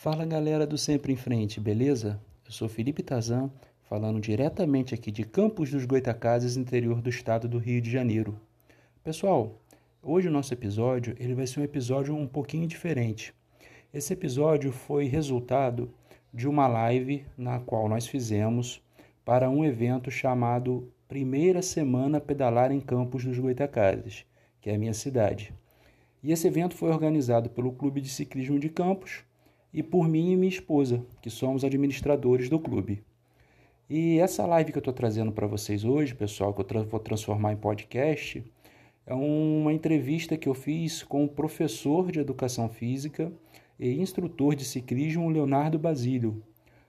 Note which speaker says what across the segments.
Speaker 1: Fala galera do Sempre em Frente, beleza? Eu sou Felipe Tazan, falando diretamente aqui de Campos dos Goitacazes, interior do estado do Rio de Janeiro. Pessoal, hoje o nosso episódio ele vai ser um episódio um pouquinho diferente. Esse episódio foi resultado de uma live na qual nós fizemos para um evento chamado Primeira Semana Pedalar em Campos dos Goitacazes, que é a minha cidade. E esse evento foi organizado pelo Clube de Ciclismo de Campos e por mim e minha esposa, que somos administradores do clube. E essa live que eu estou trazendo para vocês hoje, pessoal, que eu tra vou transformar em podcast, é uma entrevista que eu fiz com o professor de educação física e instrutor de ciclismo Leonardo Basílio,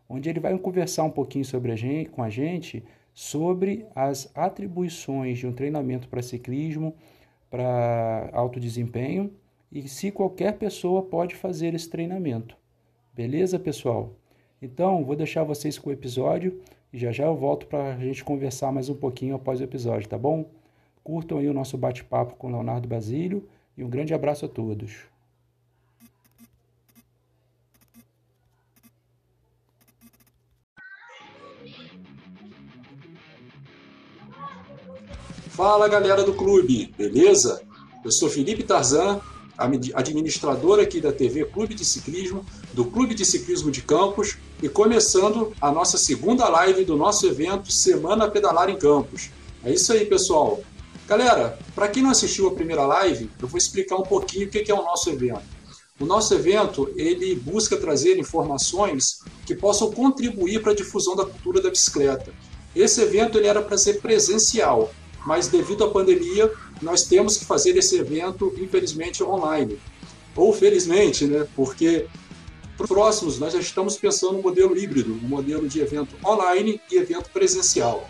Speaker 1: onde ele vai conversar um pouquinho sobre a gente, com a gente sobre as atribuições de um treinamento para ciclismo, para alto desempenho e se qualquer pessoa pode fazer esse treinamento. Beleza, pessoal? Então, vou deixar vocês com o episódio e já já eu volto para a gente conversar mais um pouquinho após o episódio, tá bom? Curtam aí o nosso bate-papo com Leonardo Basílio e um grande abraço a todos.
Speaker 2: Fala galera do clube, beleza? Eu sou Felipe Tarzan, administrador aqui da TV Clube de Ciclismo, do Clube de Ciclismo de Campos, e começando a nossa segunda live do nosso evento Semana Pedalar em Campos. É isso aí, pessoal. Galera, para quem não assistiu a primeira live, eu vou explicar um pouquinho o que é o nosso evento. O nosso evento ele busca trazer informações que possam contribuir para a difusão da cultura da bicicleta. Esse evento ele era para ser presencial, mas devido à pandemia, nós temos que fazer esse evento, infelizmente, online. Ou felizmente, né? Porque próximos nós já estamos pensando no modelo híbrido, um modelo de evento online e evento presencial.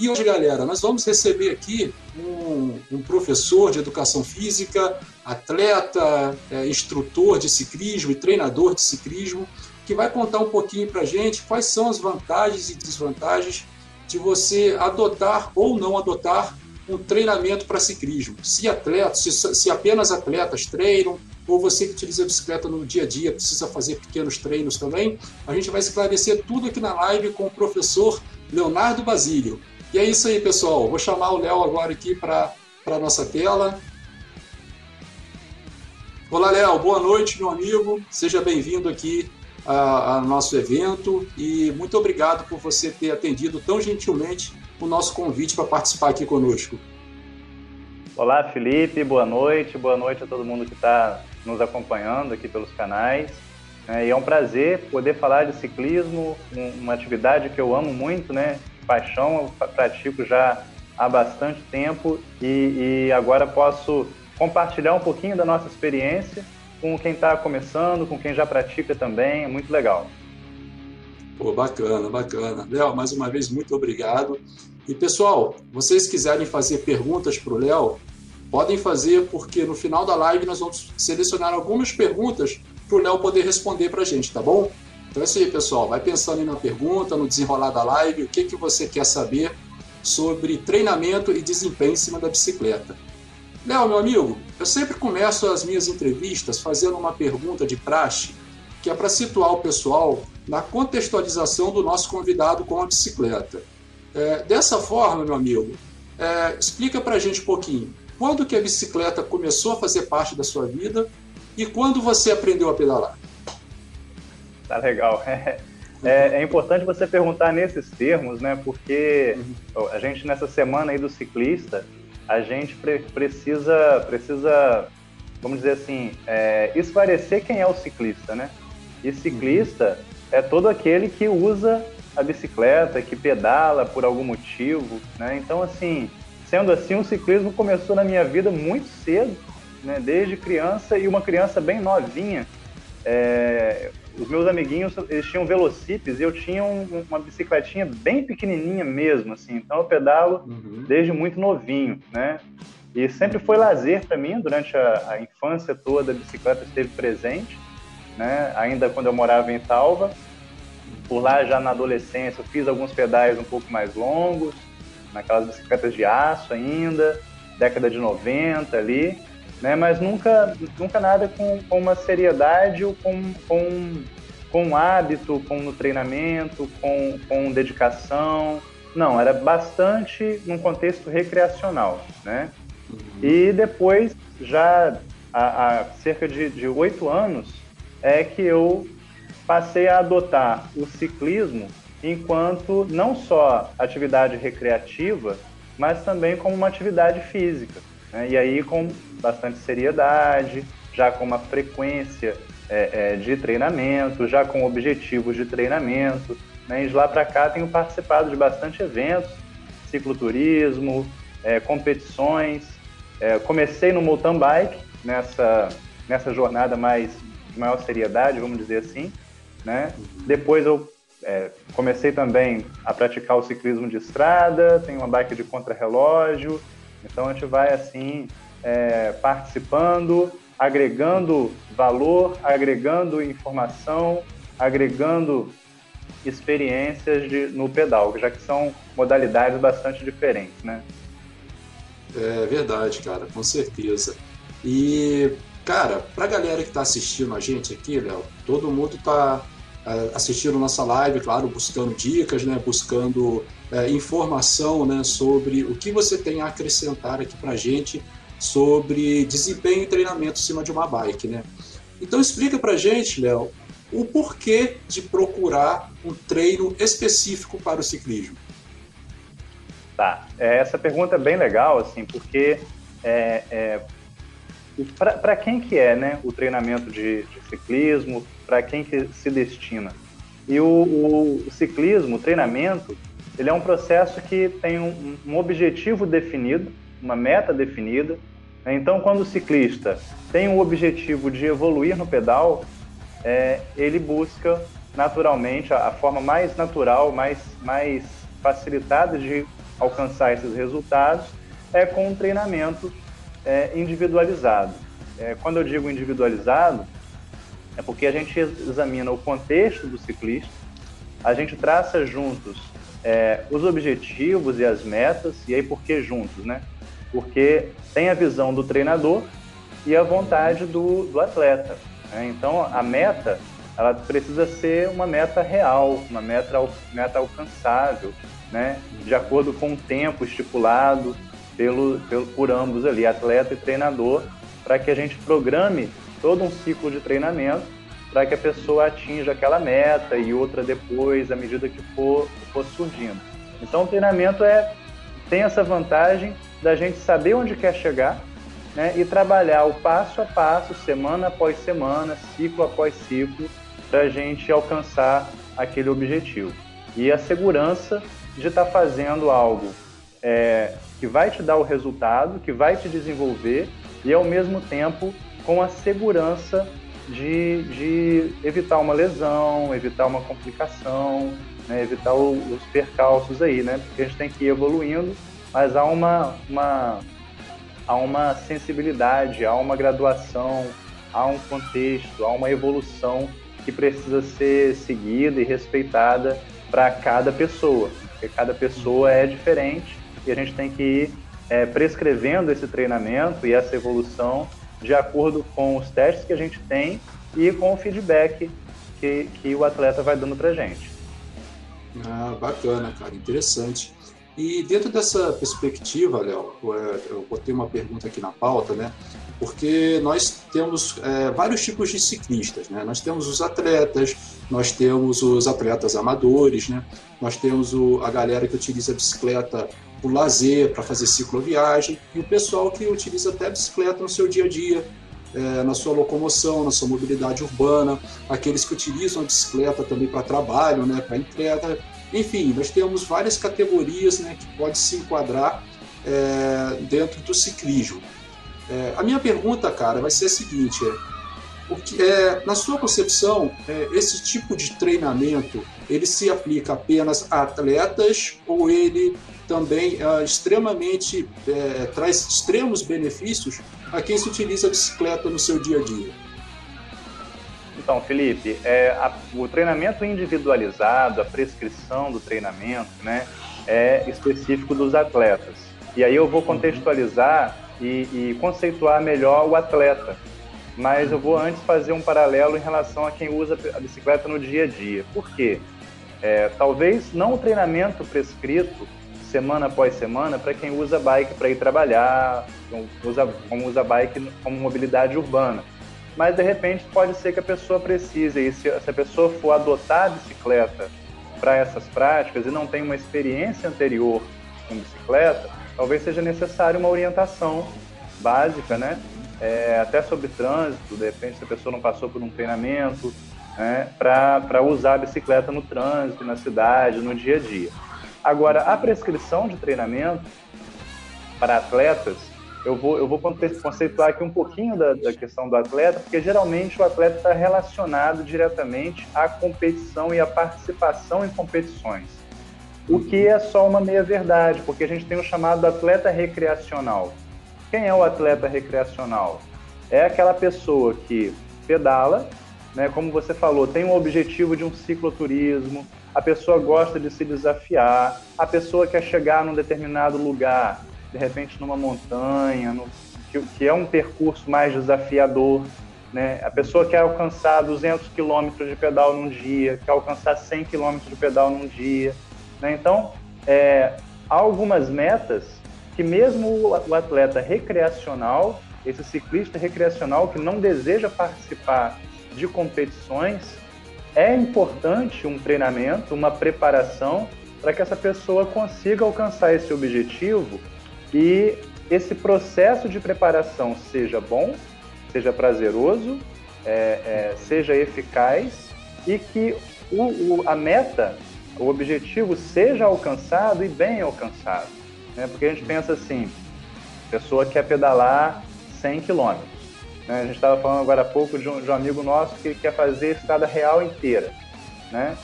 Speaker 2: E hoje, galera, nós vamos receber aqui um, um professor de educação física, atleta, é, instrutor de ciclismo e treinador de ciclismo, que vai contar um pouquinho para a gente quais são as vantagens e desvantagens de você adotar ou não adotar um treinamento para ciclismo. Se atletas, se, se, apenas atletas treinam, ou você que utiliza a bicicleta no dia a dia precisa fazer pequenos treinos também, a gente vai esclarecer tudo aqui na live com o professor Leonardo Basílio. E é isso aí, pessoal. Vou chamar o Léo agora aqui para a nossa tela. Olá, Léo. Boa noite, meu amigo. Seja bem-vindo aqui a, a nosso evento e muito obrigado por você ter atendido tão gentilmente o nosso convite para participar aqui conosco.
Speaker 3: Olá, Felipe, boa noite, boa noite a todo mundo que está nos acompanhando aqui pelos canais. É, e é um prazer poder falar de ciclismo, uma atividade que eu amo muito, né? Paixão, eu pratico já há bastante tempo e, e agora posso compartilhar um pouquinho da nossa experiência com quem está começando, com quem já pratica também, é muito legal.
Speaker 2: Pô, bacana, bacana. Léo, mais uma vez, muito obrigado. E pessoal, vocês quiserem fazer perguntas para o Léo, podem fazer, porque no final da live nós vamos selecionar algumas perguntas para o Léo poder responder para a gente, tá bom? Então é isso aí, pessoal. Vai pensando na pergunta, no desenrolar da live, o que, que você quer saber sobre treinamento e desempenho em cima da bicicleta. Léo, meu amigo, eu sempre começo as minhas entrevistas fazendo uma pergunta de praxe, que é para situar o pessoal na contextualização do nosso convidado com a bicicleta. É, dessa forma, meu amigo, é, explica para a gente um pouquinho. Quando que a bicicleta começou a fazer parte da sua vida e quando você aprendeu a pedalar?
Speaker 3: Tá legal. É, é, importante você perguntar nesses termos, né? Porque uhum. a gente nessa semana aí do ciclista, a gente pre precisa, precisa, vamos dizer assim, é, esclarecer quem é o ciclista, né? E ciclista é todo aquele que usa a bicicleta, que pedala por algum motivo, né? Então, assim, sendo assim, o ciclismo começou na minha vida muito cedo, né? Desde criança e uma criança bem novinha. É, os meus amiguinhos, eles tinham velocípedes e eu tinha um, uma bicicletinha bem pequenininha mesmo, assim. Então eu pedalo uhum. desde muito novinho, né? E sempre foi lazer para mim durante a, a, infância toda. A bicicleta esteve presente, né? Ainda quando eu morava em Talva. Por lá já na adolescência eu fiz alguns pedais um pouco mais longos, naquelas bicicletas de aço ainda, década de 90 ali. Né? Mas nunca, nunca nada com, com uma seriedade ou com, com, com hábito, com treinamento, com, com dedicação. Não, era bastante num contexto recreacional, né? Uhum. E depois, já há, há cerca de oito anos, é que eu passei a adotar o ciclismo enquanto não só atividade recreativa, mas também como uma atividade física. Né? E aí com bastante seriedade, já com uma frequência é, é, de treinamento, já com objetivos de treinamento. Né? E de lá para cá tenho participado de bastante eventos, cicloturismo, é, competições. É, comecei no mountain bike, nessa, nessa jornada mais de maior seriedade, vamos dizer assim. Né? Depois eu é, comecei também a praticar o ciclismo de estrada, tenho uma bike de contrarrelógio, então a gente vai assim é, participando, agregando valor, agregando informação, agregando experiências de, no pedal, já que são modalidades bastante diferentes, né?
Speaker 2: É verdade, cara, com certeza. E, cara, pra galera que tá assistindo a gente aqui, Léo, todo mundo tá é, assistindo nossa live, claro, buscando dicas, né, buscando é, informação né, sobre o que você tem a acrescentar aqui para a gente sobre desempenho e treinamento em cima de uma bike. Né? Então explica para a gente, Léo, o porquê de procurar um treino específico para o ciclismo.
Speaker 3: Tá, é, essa pergunta é bem legal, assim, porque é, é para quem que é né, o treinamento de, de ciclismo, para quem que se destina. E o, o, o, ciclismo, o treinamento, ele é um processo que tem um, um objetivo definido, uma meta definida. Né? Então, quando o ciclista tem o objetivo de evoluir no pedal, é, ele busca naturalmente a, a, forma mais natural, mais, mais facilitada de alcançar esses resultados é com um treinamento é, individualizado. É, quando eu digo individualizado, é porque a gente examina o contexto do ciclista, a gente traça juntos é, os objetivos e as metas, e aí por que juntos, né? Porque tem a visão do treinador e a vontade do, do atleta. Né? Então a meta ela precisa ser uma meta real, uma meta, meta alcançável, né? de acordo com o tempo estipulado pelo, pelo, por ambos ali, atleta e treinador, para que a gente programe todo um ciclo de treinamento para que a pessoa atinja aquela meta e outra depois, à medida que for, for surgindo. Então, o treinamento é, tem essa vantagem da gente saber onde quer chegar né, e trabalhar o passo a passo, semana após semana, ciclo após ciclo, para a gente alcançar aquele objetivo. E a segurança de estar tá fazendo algo é, que vai te dar o resultado, que vai te desenvolver e, ao mesmo tempo, com a segurança de, de evitar uma lesão, evitar uma complicação, né, evitar o, os percalços aí, né? Porque a gente tem que ir evoluindo, mas há uma, uma, há uma sensibilidade, há uma graduação, há um contexto, há uma evolução que precisa ser seguida e respeitada para cada pessoa, porque cada pessoa é diferente e a gente tem que ir é, prescrevendo esse treinamento e essa evolução de acordo com os testes que a gente tem e com o feedback que, que o atleta vai dando para gente.
Speaker 2: Ah, bacana, cara, interessante. E dentro dessa perspectiva, Léo, eu botei uma pergunta aqui na pauta, né? Porque nós temos é, vários tipos de ciclistas, né? Nós temos os atletas, nós temos os atletas amadores, né? Nós temos o, a galera que utiliza a bicicleta por lazer, para fazer cicloviagem, e o pessoal que utiliza até bicicleta no seu dia a dia, é, na sua locomoção, na sua mobilidade urbana, aqueles que utilizam a bicicleta também para trabalho, né, para entrega. Enfim, nós temos várias categorias né, que pode se enquadrar é, dentro do ciclismo. É, a minha pergunta, cara, vai ser a seguinte: é, o que, é, na sua concepção, é, esse tipo de treinamento ele se aplica apenas a atletas ou ele também é extremamente é, traz extremos benefícios a quem se utiliza a bicicleta no seu dia a dia?
Speaker 3: Então, Felipe, é, a, o treinamento individualizado, a prescrição do treinamento, né, é específico dos atletas. E aí eu vou contextualizar e, e conceituar melhor o atleta. Mas eu vou antes fazer um paralelo em relação a quem usa a bicicleta no dia a dia. Por quê? É, talvez não o treinamento prescrito semana após semana para quem usa bike para ir trabalhar, usa, como usa bike como mobilidade urbana. Mas de repente pode ser que a pessoa precise, e se, se a pessoa for adotar a bicicleta para essas práticas e não tem uma experiência anterior com bicicleta, talvez seja necessário uma orientação básica, né? É, até sobre trânsito, de repente se a pessoa não passou por um treinamento, né? para usar a bicicleta no trânsito, na cidade, no dia a dia. Agora, a prescrição de treinamento para atletas, eu vou, eu vou conceituar aqui um pouquinho da, da questão do atleta, porque geralmente o atleta está relacionado diretamente à competição e à participação em competições. O que é só uma meia-verdade, porque a gente tem o chamado atleta recreacional. Quem é o atleta recreacional? É aquela pessoa que pedala, né, como você falou, tem o objetivo de um cicloturismo, a pessoa gosta de se desafiar, a pessoa quer chegar num determinado lugar, de repente numa montanha, no, que, que, é um percurso mais desafiador, né? A pessoa quer alcançar 200 quilômetros de pedal num dia, quer alcançar 100 quilômetros de pedal num dia, né? Então, é, há algumas metas que mesmo o atleta recreacional, esse ciclista recreacional que não deseja participar de competições, é importante um treinamento, uma preparação para que essa pessoa consiga alcançar esse objetivo e esse processo de preparação seja bom, seja prazeroso, é, é, seja eficaz e que o, o, a meta, o objetivo seja alcançado e bem alcançado. Né? Porque a gente pensa assim, a pessoa quer pedalar 100 quilômetros né? A gente estava falando agora há pouco de um, de um, amigo nosso que quer fazer a estrada real inteira. Né?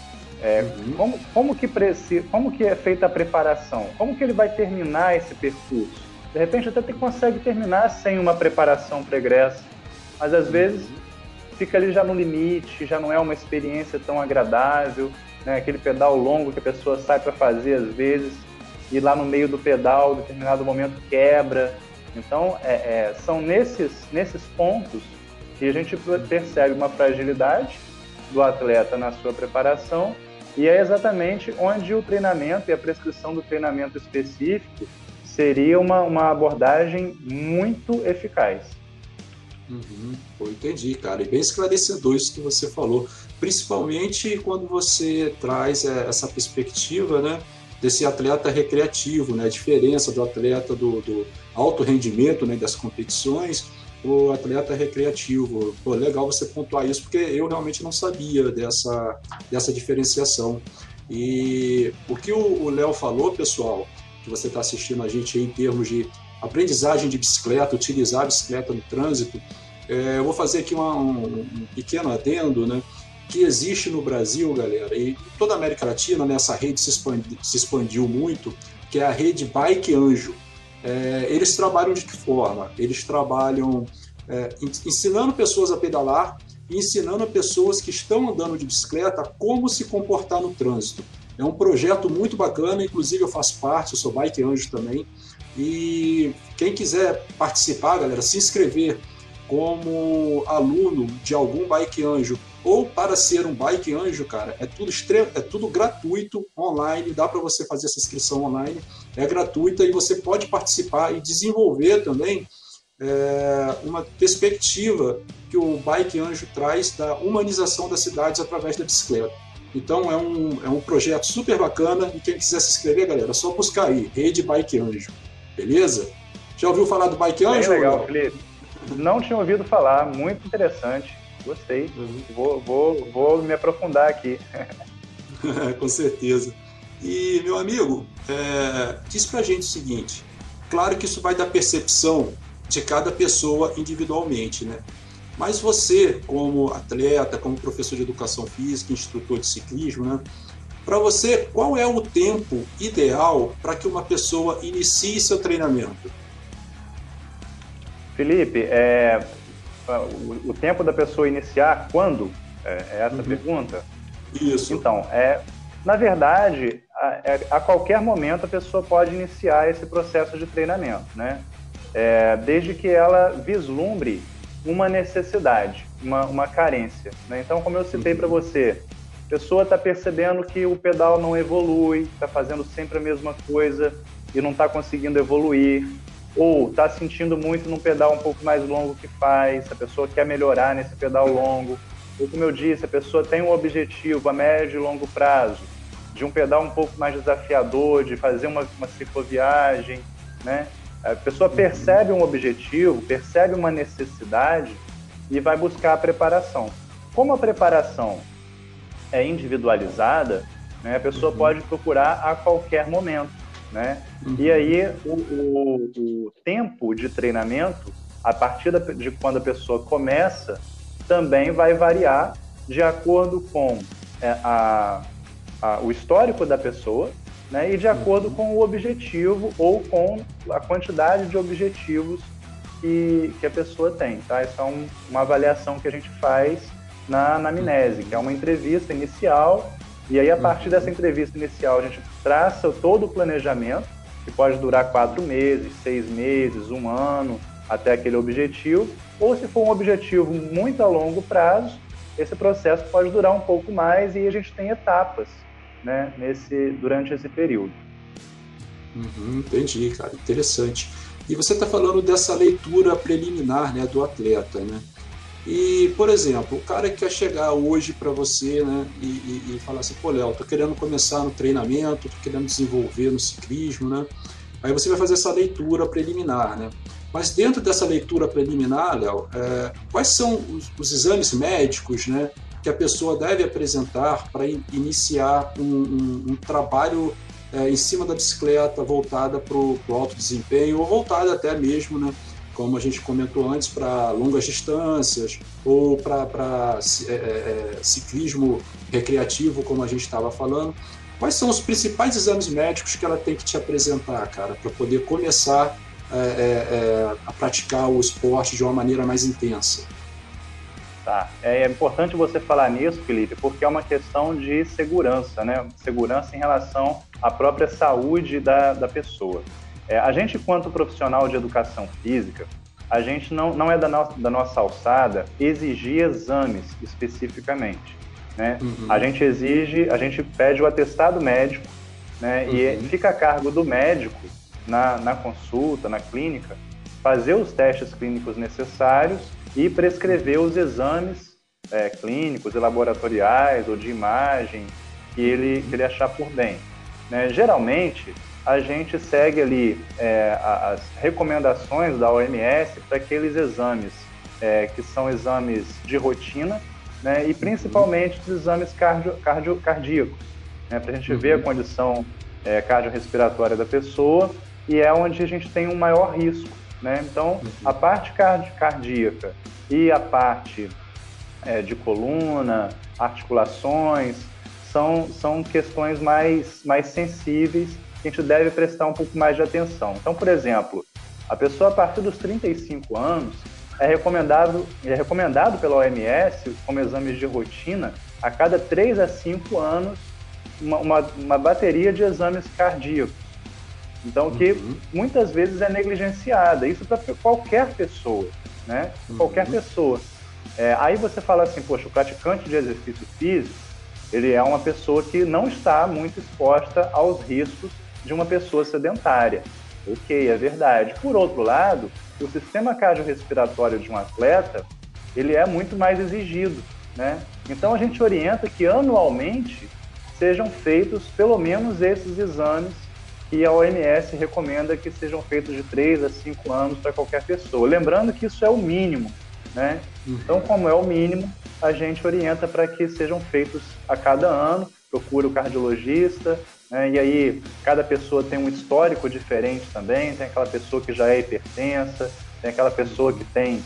Speaker 3: É, uhum. como, como, que preci, como que é feita a preparação? Como que ele vai terminar esse percurso? De repente até consegue terminar sem uma preparação pregressa, mas às uhum. vezes fica ali já no limite, já não é uma experiência tão agradável, né? aquele pedal longo que a pessoa sai para fazer às vezes, e lá no meio do pedal, em determinado momento quebra, então, é, é, são nesses, nesses pontos que a gente percebe uma fragilidade do atleta na sua preparação e é exatamente onde o treinamento e a prescrição do treinamento específico seria uma, uma abordagem muito eficaz.
Speaker 2: Uhum, pô, entendi, cara. E bem esclarecedor isso que você falou, principalmente quando você traz é, essa perspectiva, né, desse atleta recreativo, né, a diferença do atleta do, do alto rendimento né, das competições, o atleta recreativo. Pô, legal você pontuar isso, porque eu realmente não sabia dessa, dessa diferenciação. E o que o Léo falou, pessoal, que você está assistindo a gente em termos de aprendizagem de bicicleta, utilizar a bicicleta no trânsito, é, eu vou fazer aqui uma, um, um, pequeno adendo, né? Que existe no Brasil, galera, e toda a América Latina, né, essa rede se, se expandiu muito, que é a rede Bike Anjo. É, eles trabalham de que forma? Eles trabalham é, ensinando pessoas a pedalar e ensinando pessoas que estão andando de bicicleta como se comportar no trânsito. É um projeto muito bacana, inclusive eu faço parte, eu sou bike anjo também. E quem quiser participar, galera, se inscrever como aluno de algum bike anjo ou para ser um bike anjo, cara, é tudo é tudo gratuito online, dá para você fazer essa inscrição online, é gratuita e você pode participar e desenvolver também é, uma perspectiva que o bike anjo traz da humanização das cidades através da bicicleta. Então é um, é um projeto super bacana e quem quiser se inscrever, galera, é só buscar aí, Rede Bike Anjo, beleza? Já ouviu falar do Bike Anjo?
Speaker 3: Bem legal, Felipe. Não tinha ouvido falar, muito interessante. Gostei. Uhum. Vou, vou, vou me aprofundar aqui.
Speaker 2: Com certeza. E, meu amigo, é, diz pra gente o seguinte: claro que isso vai da percepção de cada pessoa individualmente, né? Mas você, como atleta, como professor de educação física, instrutor de ciclismo, né? Para você, qual é o tempo ideal para que uma pessoa inicie seu treinamento?
Speaker 3: Felipe, é, o, o, tempo da pessoa iniciar quando? É, é essa uhum. pergunta?
Speaker 2: Isso.
Speaker 3: Então, é, na verdade, a, é, a, qualquer momento a pessoa pode iniciar esse processo de treinamento, né? é, desde que ela vislumbre uma necessidade, uma, uma carência. Né? Então, como eu citei para você, a pessoa está percebendo que o pedal não evolui, está fazendo sempre a mesma coisa e não está conseguindo evoluir, ou está sentindo muito num pedal um pouco mais longo que faz, a pessoa quer melhorar nesse pedal longo, ou como eu disse, a pessoa tem um objetivo a médio e longo prazo, de um pedal um pouco mais desafiador, de fazer uma, uma cicloviagem, né? A pessoa percebe um objetivo, percebe uma necessidade e vai buscar a preparação. Como a preparação é individualizada, né, a pessoa uhum. pode procurar a qualquer momento. Né? Uhum. E aí o, o, o, tempo de treinamento, a partir de quando a pessoa começa, também vai variar de acordo com é, a, a, o histórico da pessoa né, e de acordo uhum. com o objetivo ou com a quantidade de objetivos que, que a pessoa tem. Tá? Isso é um, uma avaliação que a gente faz na anamnese, que é uma entrevista inicial, e aí a partir dessa uhum. entrevista inicial a gente traça todo o planejamento, que pode durar quatro meses, seis meses, um ano, até aquele objetivo, ou se for um objetivo muito a longo prazo, esse processo pode durar um pouco mais e a gente tem etapas né, nesse, durante esse período.
Speaker 2: Uhum, entendi, cara, interessante. E você está falando dessa leitura preliminar né, do atleta, né? E, por exemplo, o cara que quer chegar hoje para você né, e, e, e, falar assim, pô, Léo, tô querendo começar no treinamento, tô querendo desenvolver no ciclismo, né? Aí você vai fazer essa leitura preliminar, né? Mas dentro dessa leitura preliminar, Léo, é, quais são os, os, exames médicos, né? Que a pessoa deve apresentar para iniciar um, um, um trabalho é, em cima da bicicleta voltada para o alto desempenho ou voltada até mesmo, né, como a gente comentou antes, para longas distâncias ou para é, é, é, ciclismo recreativo, como a gente estava falando. Quais são os principais exames médicos que ela tem que te apresentar, cara, para poder começar é, é, a praticar o esporte de uma maneira mais intensa?
Speaker 3: Tá. É importante você falar nisso, Felipe, porque é uma questão de segurança, né? Segurança em relação à própria saúde da, da pessoa. É, a gente, quanto profissional de educação física, a gente não, não é da, no, da nossa alçada exigir exames especificamente. Né? Uhum. A gente exige, a gente pede o atestado médico, né? Uhum. E fica a cargo do médico na, na consulta, na clínica, fazer os testes clínicos necessários e prescrever os exames é, clínicos e laboratoriais ou de imagem que ele, que ele achar por bem. Né? Geralmente, a gente segue ali é, as recomendações da OMS para aqueles exames é, que são exames de rotina né? e principalmente os exames cardio, cardio, cardíacos, né? para a gente ver a uhum. condição é, cardiorrespiratória da pessoa e é onde a gente tem um maior risco né? Então, a parte cardíaca e a parte é, de coluna, articulações, são, são questões mais, mais sensíveis que a gente deve prestar um pouco mais de atenção. Então, por exemplo, a pessoa a partir dos 35 anos é recomendado, é recomendado pela OMS, como exames de rotina, a cada 3 a 5 anos, uma, uma, uma bateria de exames cardíacos. Então, que uhum. muitas vezes é negligenciada. Isso para qualquer pessoa, né? Uhum. Qualquer pessoa. É, aí você fala assim, poxa, o praticante de exercício físico, ele é uma pessoa que não está muito exposta aos riscos de uma pessoa sedentária. Ok, é verdade. Por outro lado, o sistema cardiorrespiratório de um atleta, ele é muito mais exigido, né? Então a gente orienta que anualmente sejam feitos pelo menos esses exames e a OMS recomenda que sejam feitos de 3 a 5 anos para qualquer pessoa. Lembrando que isso é o mínimo, né? Uhum. Então, como é o mínimo, a gente orienta para que sejam feitos a cada ano, procura o cardiologista, né? e aí cada pessoa tem um histórico diferente também, tem aquela pessoa que já é hipertensa, tem aquela pessoa que tem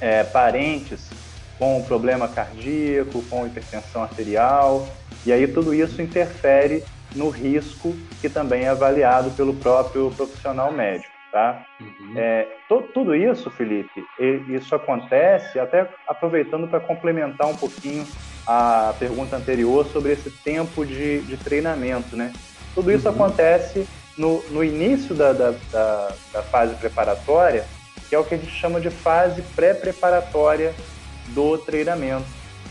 Speaker 3: é, parentes com problema cardíaco, com hipertensão arterial, e aí tudo isso interfere no risco que também é avaliado pelo próprio profissional médico. Tá? Uhum. É, tudo isso, Felipe, isso acontece, até aproveitando para complementar um pouquinho a pergunta anterior sobre esse tempo de, de treinamento. Né? Tudo isso uhum. acontece no, no início da, da, da, da fase preparatória, que é o que a gente chama de fase pré-preparatória do treinamento.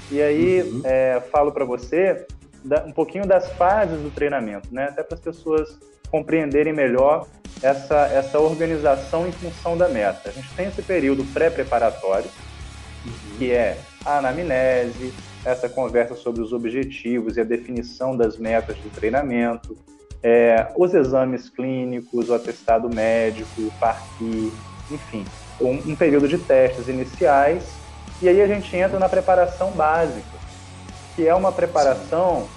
Speaker 3: E aí uhum. é, falo para você da, um pouquinho das fases do treinamento, né? Até para as pessoas compreenderem melhor essa, essa organização em função da meta. A gente tem esse período pré-preparatório, uhum. que é a anamnese, essa conversa sobre os objetivos e a definição das metas do treinamento, é, os exames clínicos, o atestado médico, o parqui, enfim, um, um período de testes iniciais, e aí a gente entra na preparação básica, que é uma preparação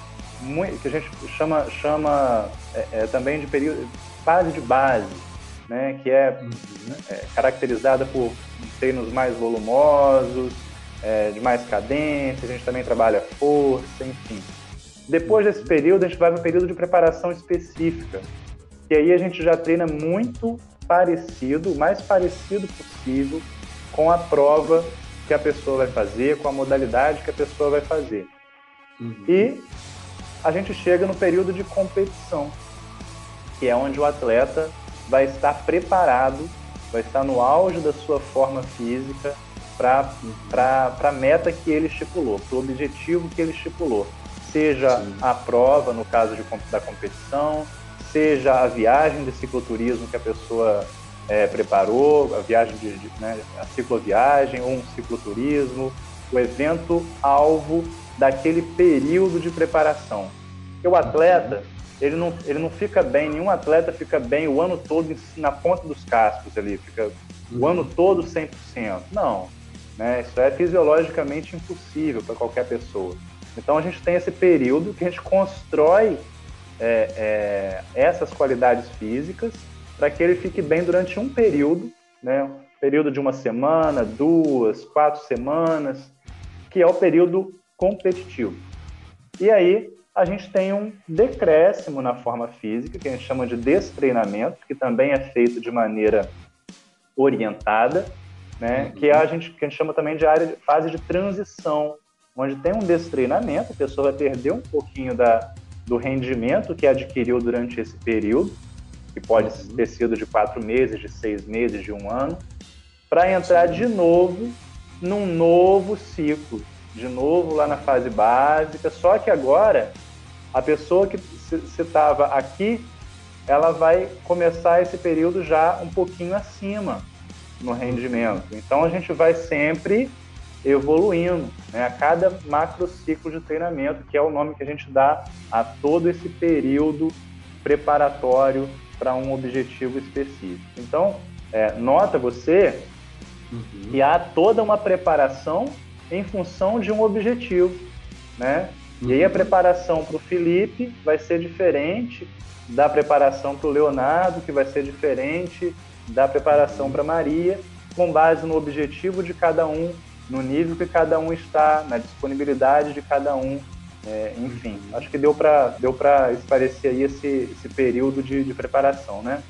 Speaker 3: que a gente chama, chama é, é, também de período, fase de base, né, que é, é caracterizada por treinos mais volumosos, é, de mais cadência, a gente também trabalha força, enfim. Depois desse período, a gente vai para o período de preparação específica, que aí a gente já treina muito parecido, o mais parecido possível com a prova que a pessoa vai fazer, com a modalidade que a pessoa vai fazer. Uhum. E a gente chega no período de competição, que é onde o atleta vai estar preparado, vai estar no auge da sua forma física para a meta que ele estipulou, para o objetivo que ele estipulou. Seja Sim. a prova, no caso de, da competição, seja a viagem de cicloturismo que a pessoa é, preparou, a viagem de, de né, a cicloviagem ou um cicloturismo, o evento alvo daquele período de preparação. Porque o atleta, ele não, ele não fica bem, nenhum atleta fica bem o ano todo na ponta dos cascos ali, fica o ano todo 100%. Não, né? Isso é fisiologicamente impossível para qualquer pessoa. Então a gente tem esse período que a gente constrói é, é, essas qualidades físicas para que ele fique bem durante um período, né? Um período de uma semana, duas, quatro semanas, que é o período competitivo. E aí a gente tem um decréscimo na forma física, que a gente chama de destreinamento, que também é feito de maneira orientada, né? Uhum. Que é a gente que a gente chama também de área de fase de transição, onde tem um destreinamento, a pessoa vai perder um pouquinho da, do rendimento que adquiriu durante esse período, que pode uhum. ter sido de quatro meses, de seis meses, de um ano, para entrar de novo num novo ciclo, de novo lá na fase básica, só que agora a pessoa que se estava aqui, ela vai começar esse período já um pouquinho acima no rendimento. Então a gente vai sempre evoluindo né, a cada macro ciclo de treinamento, que é o nome que a gente dá a todo esse período preparatório para um objetivo específico. Então, é, nota você uhum. que há toda uma preparação em função de um objetivo, né? Uhum. E aí a uhum. preparação para o Felipe vai ser diferente da preparação para o Leonardo, que vai ser diferente da preparação uhum. para Maria, com base no objetivo de cada um no nível que cada um está, na disponibilidade de cada um. É, enfim, acho que deu para deu esclarecer aí esse, esse período de, de preparação, né?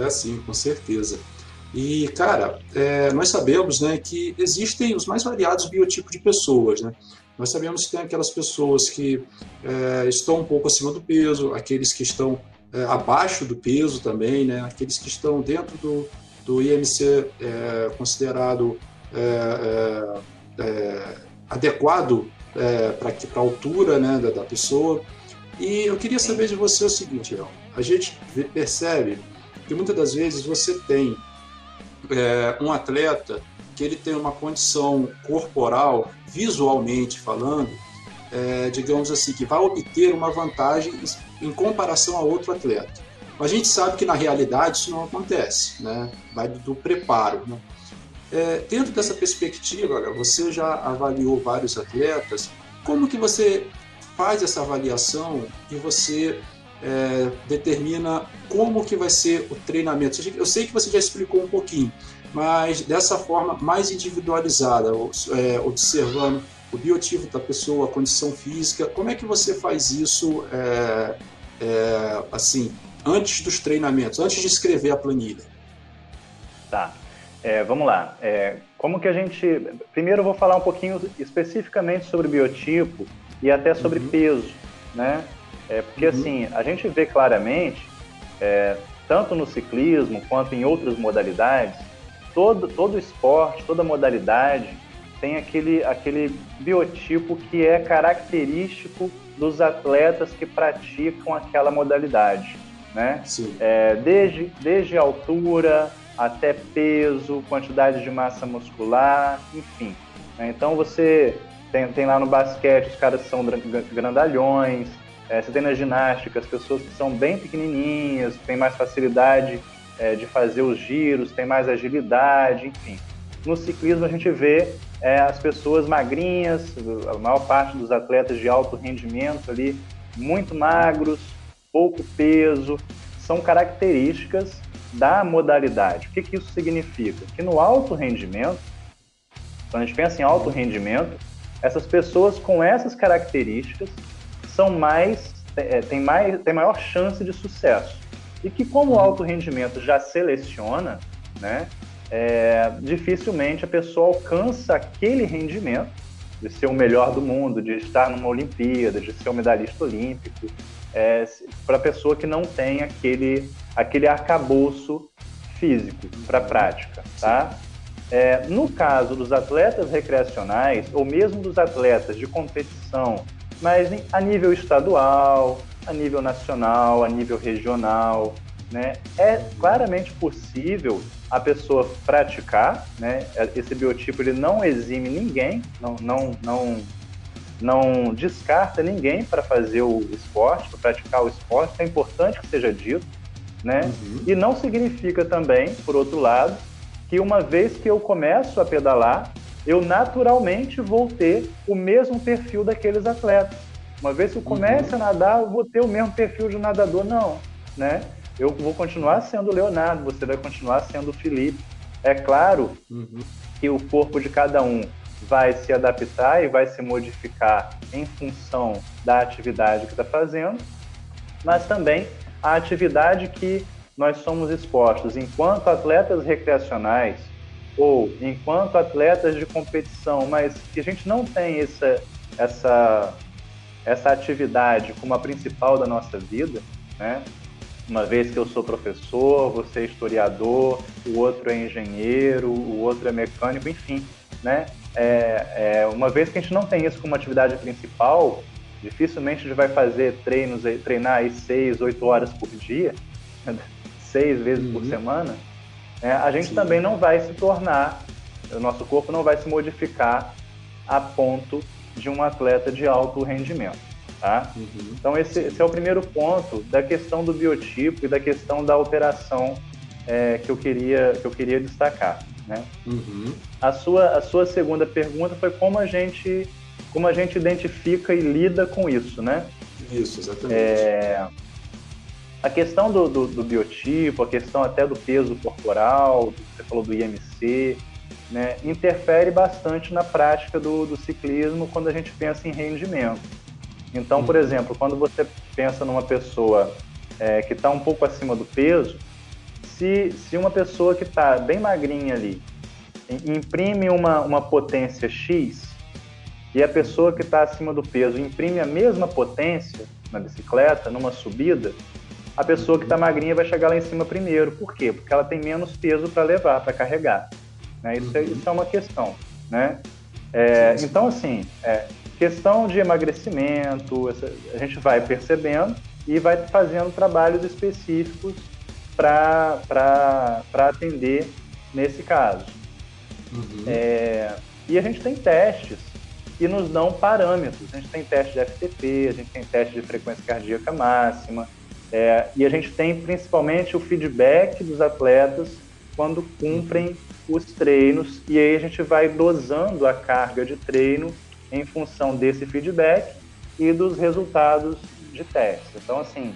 Speaker 2: É, sim, com certeza. E, cara, é, nós sabemos né, que existem os mais variados biotipos de pessoas. Né? Nós sabemos que tem aquelas pessoas que é, estão um pouco acima do peso, aqueles que estão é, abaixo do peso também, né? aqueles que estão dentro do, do IMC é, considerado é, é, adequado para a altura né, da, da, pessoa. E eu queria saber de você o seguinte, a gente percebe que muitas das vezes você tem é, um atleta que ele tem uma condição corporal, visualmente falando, é, digamos assim, que vai obter uma vantagem em comparação a outro atleta. Mas a gente sabe que na realidade isso não acontece, né? Vai do preparo. Né? É, dentro dessa perspectiva, você já avaliou vários atletas. Como que você faz essa avaliação e você é, determina como que vai ser o treinamento? Eu sei que você já explicou um pouquinho, mas dessa forma mais individualizada, é, observando o biotipo da pessoa, a condição física. Como é que você faz isso, é, é, assim, antes dos treinamentos, antes de escrever a planilha?
Speaker 3: Tá. É, vamos lá. É, como que a gente. Primeiro eu vou falar um pouquinho especificamente sobre biotipo e até sobre uhum. peso, né? É, porque uhum. assim, a gente vê claramente é, tanto no ciclismo quanto em outras modalidades, todo, todo esporte, toda modalidade tem aquele, aquele biotipo que é característico dos atletas que praticam aquela modalidade, né? É, desde, desde altura até peso, quantidade de massa muscular, enfim. Né? Então você tem, tem lá no basquete os caras são grandalhões, é, você tem na ginástica as pessoas que são bem pequenininhas, têm mais facilidade é, de fazer os giros, têm mais agilidade, enfim. No ciclismo a gente vê é, as pessoas magrinhas, a maior parte dos atletas de alto rendimento ali, muito magros, pouco peso, são características da modalidade. O que, que isso significa? Que no alto rendimento, quando a gente pensa em alto rendimento, essas pessoas com essas características são mais, é, tem, mais, tem maior chance de sucesso. E que como o alto rendimento já seleciona, né, é, dificilmente a pessoa alcança aquele rendimento de ser o melhor do mundo, de estar numa Olimpíada, de ser um medalhista olímpico, é, para pessoa que não tem aquele, aquele arcabouço físico para a prática, tá? É, no caso dos atletas recreacionais, ou mesmo dos atletas de competição, mas a nível estadual, a nível nacional, a nível regional, né, é claramente possível a pessoa praticar, né? Esse biotipo ele não exime ninguém, não, não, não, não descarta ninguém para fazer o esporte, para praticar o esporte. É importante que seja dito, né? Uhum. E não significa também, por outro lado, que uma vez que eu começo a pedalar, eu naturalmente vou ter o mesmo perfil daqueles atletas. Uma vez que eu comece uhum. a nadar, eu vou ter o mesmo perfil de nadador, não, né? eu vou continuar sendo o Leonardo, você vai continuar sendo o Felipe. É claro uhum. que o corpo de cada um vai se adaptar e vai se modificar em função da atividade que está fazendo, mas também a atividade que nós somos expostos enquanto atletas recreacionais ou enquanto atletas de competição, mas que a gente não tem essa, essa, essa atividade como a principal da nossa vida, né? uma vez que eu sou professor, você é historiador, o outro é engenheiro, o outro é mecânico, enfim, né? É, é, uma vez que a gente não tem isso como atividade principal, dificilmente a gente vai fazer treinos, treinar aí seis, oito horas por dia, seis vezes uhum. por semana, é, a gente Sim. também não vai se tornar, o nosso corpo não vai se modificar a ponto de um atleta de alto rendimento. Tá? Uhum. Então esse, esse, é o primeiro ponto da questão do biotipo e da questão da operação é, que, eu queria, que eu queria destacar. Né? Uhum. A, sua, a sua segunda pergunta foi como a gente, como a gente identifica e lida com isso, né?
Speaker 2: Isso, exatamente. É,
Speaker 3: a questão do, do, do, biotipo, a questão até do peso corporal, você falou do IMC, né, interfere bastante na prática do, do ciclismo quando a gente pensa em rendimento. Então, por uhum. exemplo, quando você pensa numa pessoa é, que está um pouco acima do peso, se, se uma pessoa que está bem magrinha ali imprime uma, uma potência X e a pessoa que está acima do peso imprime a mesma potência na bicicleta, numa subida, a pessoa que está magrinha vai chegar lá em cima primeiro. Por quê? Porque ela tem menos peso para levar, para carregar. Né? Isso, é, isso é uma questão. Né? É, então, assim, é, Questão de emagrecimento, a gente vai percebendo e vai fazendo trabalhos específicos para atender nesse caso. Uhum. É, e a gente tem testes que nos dão parâmetros. A gente tem teste de FTP, a gente tem teste de frequência cardíaca máxima, é, e a gente tem principalmente o feedback dos atletas quando cumprem os treinos, e aí a gente vai dosando a carga de treino em função desse feedback e dos resultados de teste. Então, assim,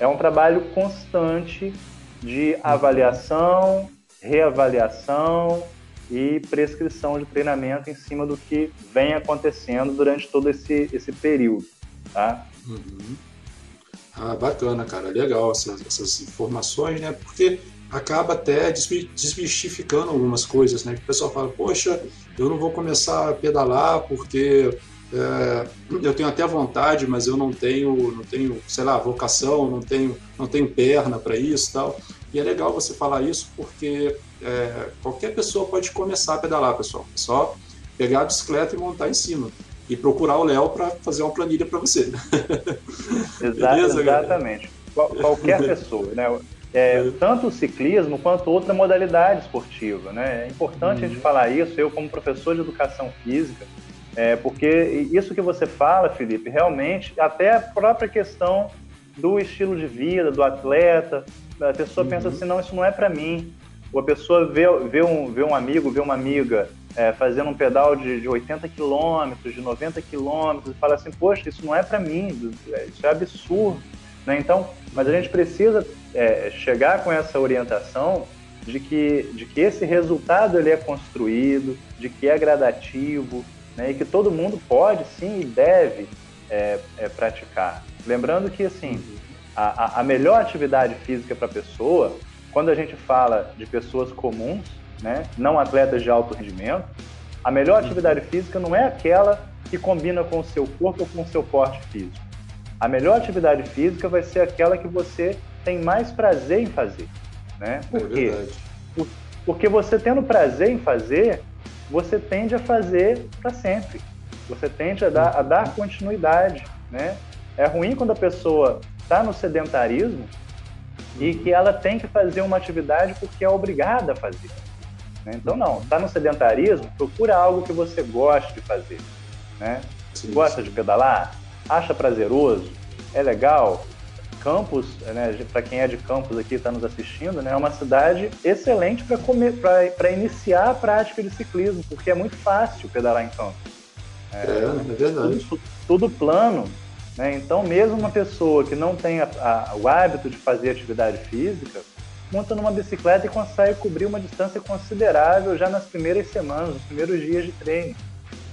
Speaker 3: é um trabalho constante de avaliação, reavaliação e prescrição de treinamento em cima do que vem acontecendo durante todo esse, esse período, tá? Uhum.
Speaker 2: Ah, bacana, cara, legal essas, essas informações, né? Porque acaba até desmistificando algumas coisas, né? Que o pessoal fala, poxa, eu não vou começar a pedalar porque é, eu tenho até vontade, mas eu não tenho, não tenho, sei lá, vocação, não tenho, não tenho perna para isso, tal. E é legal você falar isso porque é, qualquer pessoa pode começar a pedalar, pessoal. É só pegar a bicicleta e montar em cima e procurar o Léo para fazer uma planilha para você.
Speaker 3: Beleza, exatamente. qualquer pessoa, né? É, tanto o ciclismo quanto outra modalidade esportiva, né? É importante uhum. a gente uhum. falar isso. Eu, como professor de educação física, é, porque isso que você fala, Felipe, realmente, até a própria questão do estilo de vida, do atleta, a pessoa uhum. pensa assim, não, isso não é para mim. Ou a pessoa vê, vê, um, vê um amigo, vê uma amiga é, fazendo um pedal de, de 80 quilômetros, de 90 quilômetros, e fala assim, poxa, isso não é para mim, isso é absurdo. Né? Então, mas a gente precisa é, chegar com essa orientação de que, de que esse resultado ele é construído, de que é gradativo, né, e que todo mundo pode sim e deve é, é, praticar. Lembrando que assim a, a melhor atividade física para a pessoa, quando a gente fala de pessoas comuns, né, não atletas de alto rendimento, a melhor atividade física não é aquela que combina com o seu corpo ou com o seu porte físico. A melhor atividade física vai ser aquela que você tem mais prazer em fazer. Né? Por é quê? Porque você tendo prazer em fazer, você tende a fazer para sempre. Você tende a dar, a dar continuidade, né? É ruim quando a pessoa está no sedentarismo e que ela tem que fazer uma atividade porque é obrigada a fazer. Né? Então, não, está no sedentarismo, procura algo que você goste de fazer. Né? Sim, Gosta sim. de pedalar? Acha prazeroso? É legal? Campos, né, para quem é de Campos aqui está nos assistindo, né, é uma cidade excelente para iniciar a prática de ciclismo, porque é muito fácil pedalar em Campos.
Speaker 2: É, é, é verdade.
Speaker 3: Tudo, tudo plano. Né? Então, mesmo uma pessoa que não tem a, a, o hábito de fazer atividade física, monta numa bicicleta e consegue cobrir uma distância considerável já nas primeiras semanas, nos primeiros dias de treino.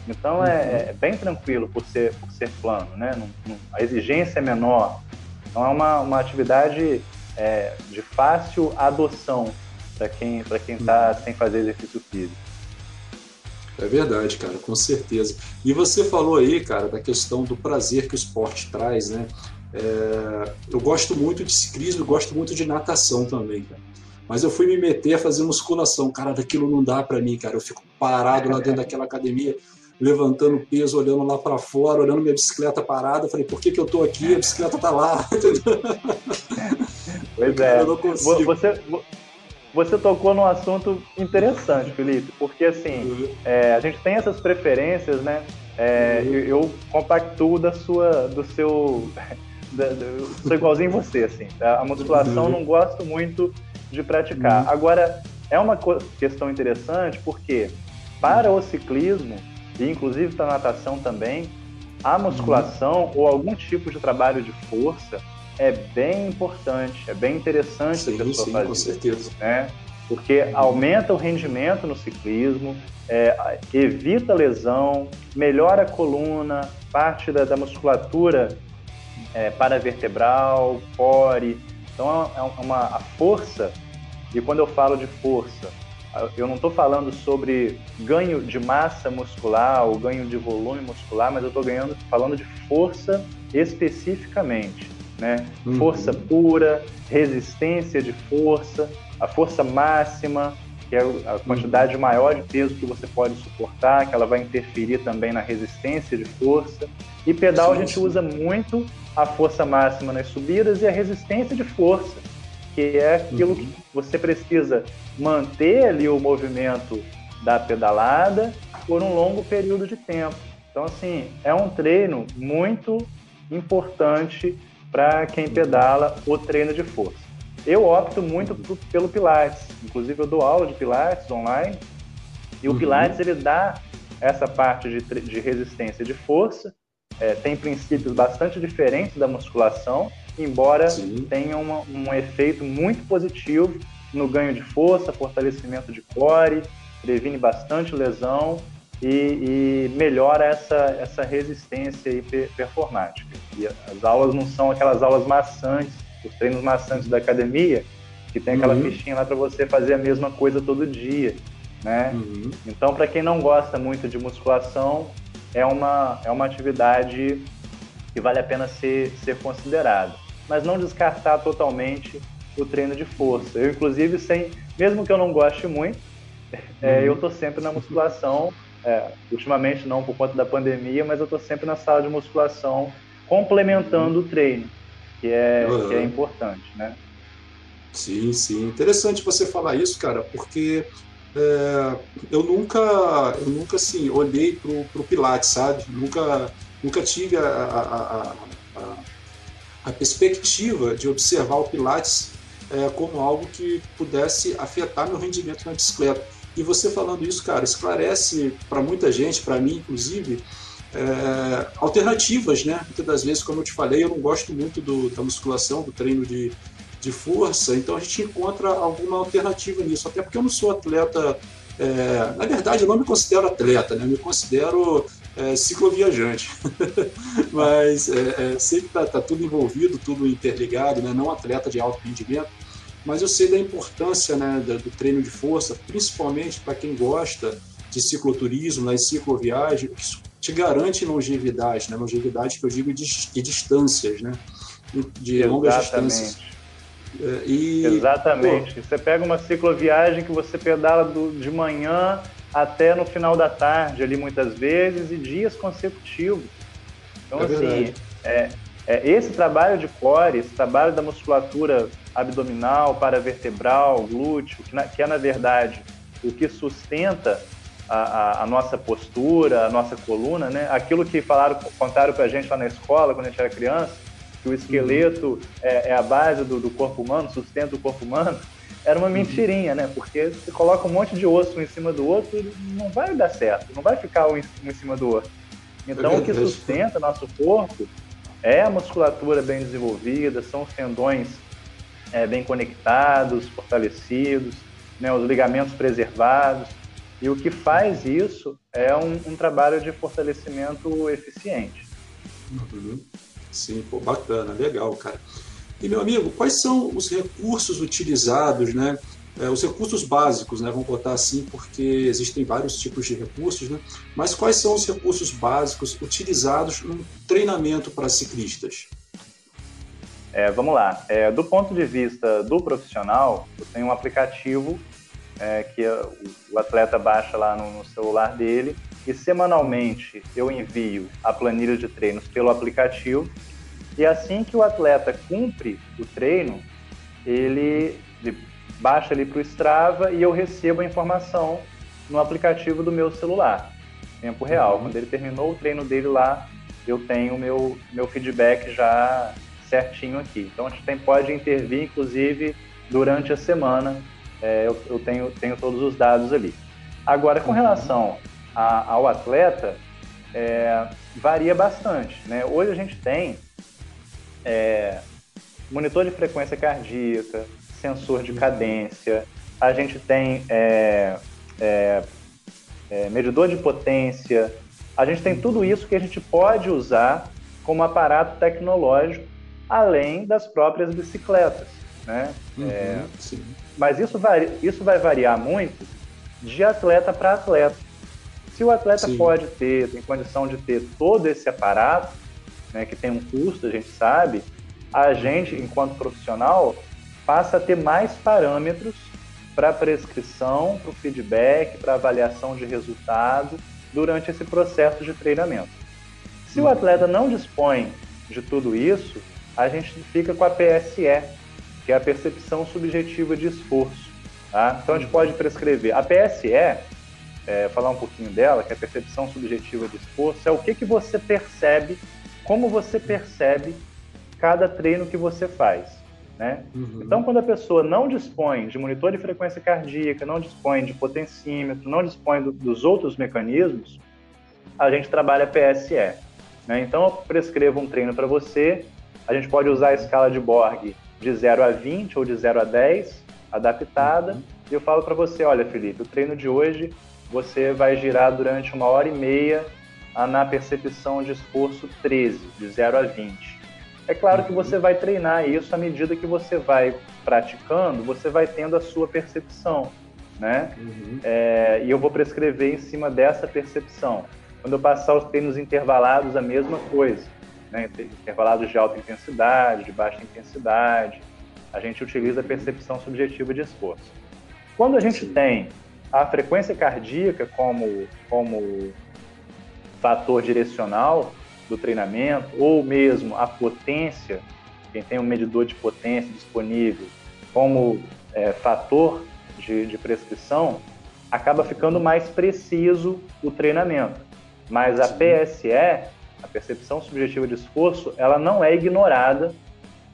Speaker 3: Então, é, uhum. é, bem tranquilo por ser, por ser plano, né? Não, não, a exigência é menor, então é uma, uma atividade é, de fácil adoção para quem para quem está sem fazer exercício físico.
Speaker 2: É verdade, cara, com certeza. E você falou aí, cara, da questão do prazer que o esporte traz, né? É, eu gosto muito de ciclismo, gosto muito de natação também, cara. Mas eu fui me meter a fazer musculação, cara, daquilo não dá para mim, cara. Eu fico parado lá dentro daquela academia levantando peso, olhando lá para fora, olhando minha bicicleta parada. Falei, por que, que eu tô aqui? A bicicleta tá lá.
Speaker 3: pois é. Você, você tocou num assunto interessante, Felipe, porque assim, uhum. é, a gente tem essas preferências, né? É, uhum. eu, eu compactuo da sua, do seu. Sou igualzinho você, assim. A musculação não gosto muito de praticar. Uhum. Agora, é uma questão interessante porque para o ciclismo, e inclusive para natação também, a musculação uhum. ou algum tipo de trabalho de força é bem importante, é bem interessante sim, a pessoa sim, fazer.
Speaker 2: Com certeza.
Speaker 3: Né? Porque aumenta o rendimento no ciclismo, é, evita lesão, melhora a coluna, parte da, da musculatura é, paravertebral, core. Então é uma a força, e quando eu falo de força, eu não estou falando sobre ganho de massa muscular ou ganho de volume muscular, mas eu estou falando de força especificamente, né? Uhum. Força pura, resistência de força, a força máxima, que é a quantidade uhum. maior de peso que você pode suportar, que ela vai interferir também na resistência de força. E pedal sim, a gente sim. usa muito a força máxima nas subidas e a resistência de força que é aquilo uhum. que você precisa manter ali o movimento da pedalada por um longo período de tempo. Então, assim, é um treino muito importante para quem pedala o treino de força. Eu opto muito pelo Pilates, inclusive eu dou aula de Pilates online, e o uhum. Pilates ele dá essa parte de, de resistência de força, é, tem princípios bastante diferentes da musculação, embora Sim. tenha uma, um efeito muito positivo no ganho de força, fortalecimento de core, previne bastante lesão e, e melhora essa, essa resistência performática. E as aulas não são aquelas aulas maçantes, os treinos maçantes da academia, que tem aquela uhum. fichinha lá para você fazer a mesma coisa todo dia. né? Uhum. Então, para quem não gosta muito de musculação, é uma, é uma atividade que vale a pena ser, ser considerada. Mas não descartar totalmente o treino de força. Eu, inclusive, sem, mesmo que eu não goste muito, é, eu estou sempre na musculação. É, ultimamente não por conta da pandemia, mas eu estou sempre na sala de musculação complementando o treino, que é, uhum. que é importante, né?
Speaker 2: Sim, sim. Interessante você falar isso, cara, porque é, eu nunca, eu nunca assim, olhei pro, pro Pilates, sabe? Nunca, nunca tive a, a, a, a perspectiva de observar o Pilates é, como algo que pudesse afetar meu rendimento na bicicleta. E você falando isso, cara, esclarece para muita gente, para mim inclusive, é, alternativas, né? Muitas das vezes, como eu te falei, eu não gosto muito do, da musculação, do treino de, de força, então a gente encontra alguma alternativa nisso, até porque eu não sou atleta, é, na verdade eu não me considero atleta, né? eu me considero é, cicloviajante, mas é, é, sei que está tá tudo envolvido, tudo interligado, né? não atleta de alto rendimento, mas eu sei da importância né, do, do treino de força, principalmente para quem gosta de cicloturismo, né, cicloviagem, te garante longevidade, né, longevidade que eu digo de, de distâncias, né, de longas distâncias.
Speaker 3: É, e, Exatamente. Pô, você pega uma cicloviagem que você pedala do, de manhã até no final da tarde, ali muitas vezes, e dias consecutivos. Então, é assim, é, é, esse trabalho de core, esse trabalho da musculatura abdominal, paravertebral, glúteo, que, na, que é, na verdade, o que sustenta a, a, nossa postura, a nossa coluna, né? Aquilo que falaram, contaram para a gente lá na escola, quando a gente era criança, que o esqueleto é, é a base do, do, corpo humano, sustenta o corpo humano, era uma mentirinha, né? Porque você coloca um monte de osso em cima do outro, não vai dar certo, não vai ficar um em, um em cima do outro. Então, o que sustenta nosso corpo é a musculatura bem desenvolvida, são os tendões é, bem conectados, fortalecidos, né, os ligamentos preservados. E o que faz isso é um, um trabalho de fortalecimento eficiente.
Speaker 2: Uhum. Sim, pô, bacana, legal, cara. E, meu amigo, quais são os recursos utilizados, né? É, os recursos básicos, né? Vamos botar assim, porque existem vários tipos de recursos, né? Mas quais são os recursos básicos utilizados no treinamento para ciclistas?
Speaker 3: É, vamos lá. É, do ponto de vista do profissional, eu tenho um aplicativo é, que o atleta baixa lá no, no celular dele e semanalmente eu envio a planilha de treinos pelo aplicativo e assim que o atleta cumpre o treino, ele, ele baixa ali para o Strava e eu recebo a informação no aplicativo do meu celular, tempo real. Uhum. Quando ele terminou o treino dele lá, eu tenho o meu, meu feedback já certinho aqui. Então a gente tem, pode intervir, inclusive, durante a semana, é, eu, eu, tenho, tenho todos os dados ali. Agora, com uhum. relação a, ao atleta, é, varia bastante. Né? Hoje a gente tem é, monitor de frequência cardíaca, sensor de cadência, a gente tem é, é, é, medidor de potência, a gente tem tudo isso que a gente pode usar como aparato tecnológico, além das próprias bicicletas. Né? Uhum, é, mas isso vai, isso vai variar muito de atleta para atleta. Se o atleta Sim. pode ter, tem condição de ter todo esse aparato, né, que tem um custo, a gente sabe, a gente, enquanto profissional, passa a ter mais parâmetros para prescrição, para o feedback, para avaliação de resultado durante esse processo de treinamento. Se o uhum. atleta não dispõe de tudo isso, a gente fica com a PSE, que é a percepção subjetiva de esforço. Tá? Então a gente pode prescrever. A PSE é, falar um pouquinho dela, que é a percepção subjetiva de esforço, é o que, que você percebe, como você percebe cada treino que você faz. Né? Uhum. Então, quando a pessoa não dispõe de monitor de frequência cardíaca, não dispõe de potencímetro, não dispõe do, dos outros mecanismos, a gente trabalha PSE. Né? Então, eu prescrevo um treino para você, a gente pode usar a escala de Borg de 0 a 20 ou de 0 a 10, adaptada, uhum. e eu falo para você, olha, Felipe, o treino de hoje você vai girar durante uma hora e meia na percepção de esforço 13, de 0 a 20. É claro que você vai treinar isso à medida que você vai praticando, você vai tendo a sua percepção. né? Uhum. É, e eu vou prescrever em cima dessa percepção. Quando eu passar os treinos intervalados, a mesma coisa, né? Intervalados de alta intensidade, de baixa intensidade, a gente utiliza a percepção subjetiva de esforço. Quando a gente tem a frequência cardíaca como, como fator direcional do treinamento, ou mesmo a potência, quem tem um medidor de potência disponível como é, fator de, de prescrição, acaba ficando mais preciso o treinamento. Mas a PSE, a percepção subjetiva de esforço, ela não é ignorada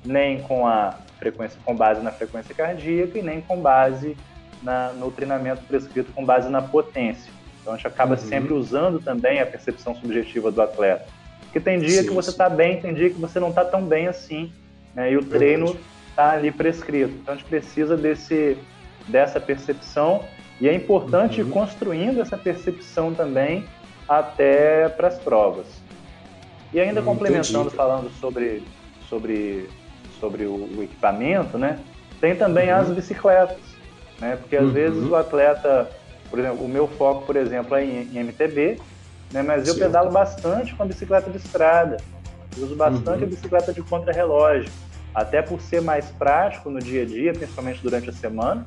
Speaker 3: nem com a frequência com base na frequência cardíaca e nem com base na, no treinamento prescrito com base na potência. Então a gente acaba uhum. sempre usando também a percepção subjetiva do atleta. Porque tem dia sim, que você está bem, tem dia que você não está tão bem assim, né? e o treino está ali prescrito. Então a gente precisa desse, dessa percepção e é importante uhum. ir construindo essa percepção também até para as provas. E ainda hum, complementando, entendi. falando sobre, sobre, sobre o, o, equipamento, né? Tem também uhum. as bicicletas, né? Porque às uhum. vezes o atleta, por exemplo, o meu foco, por exemplo, é em, em MTB, né? Mas eu pedalo bastante com a bicicleta de estrada, eu uso bastante uhum. a bicicleta de contrarrelógio, até por ser mais prático no dia a dia, principalmente durante a semana,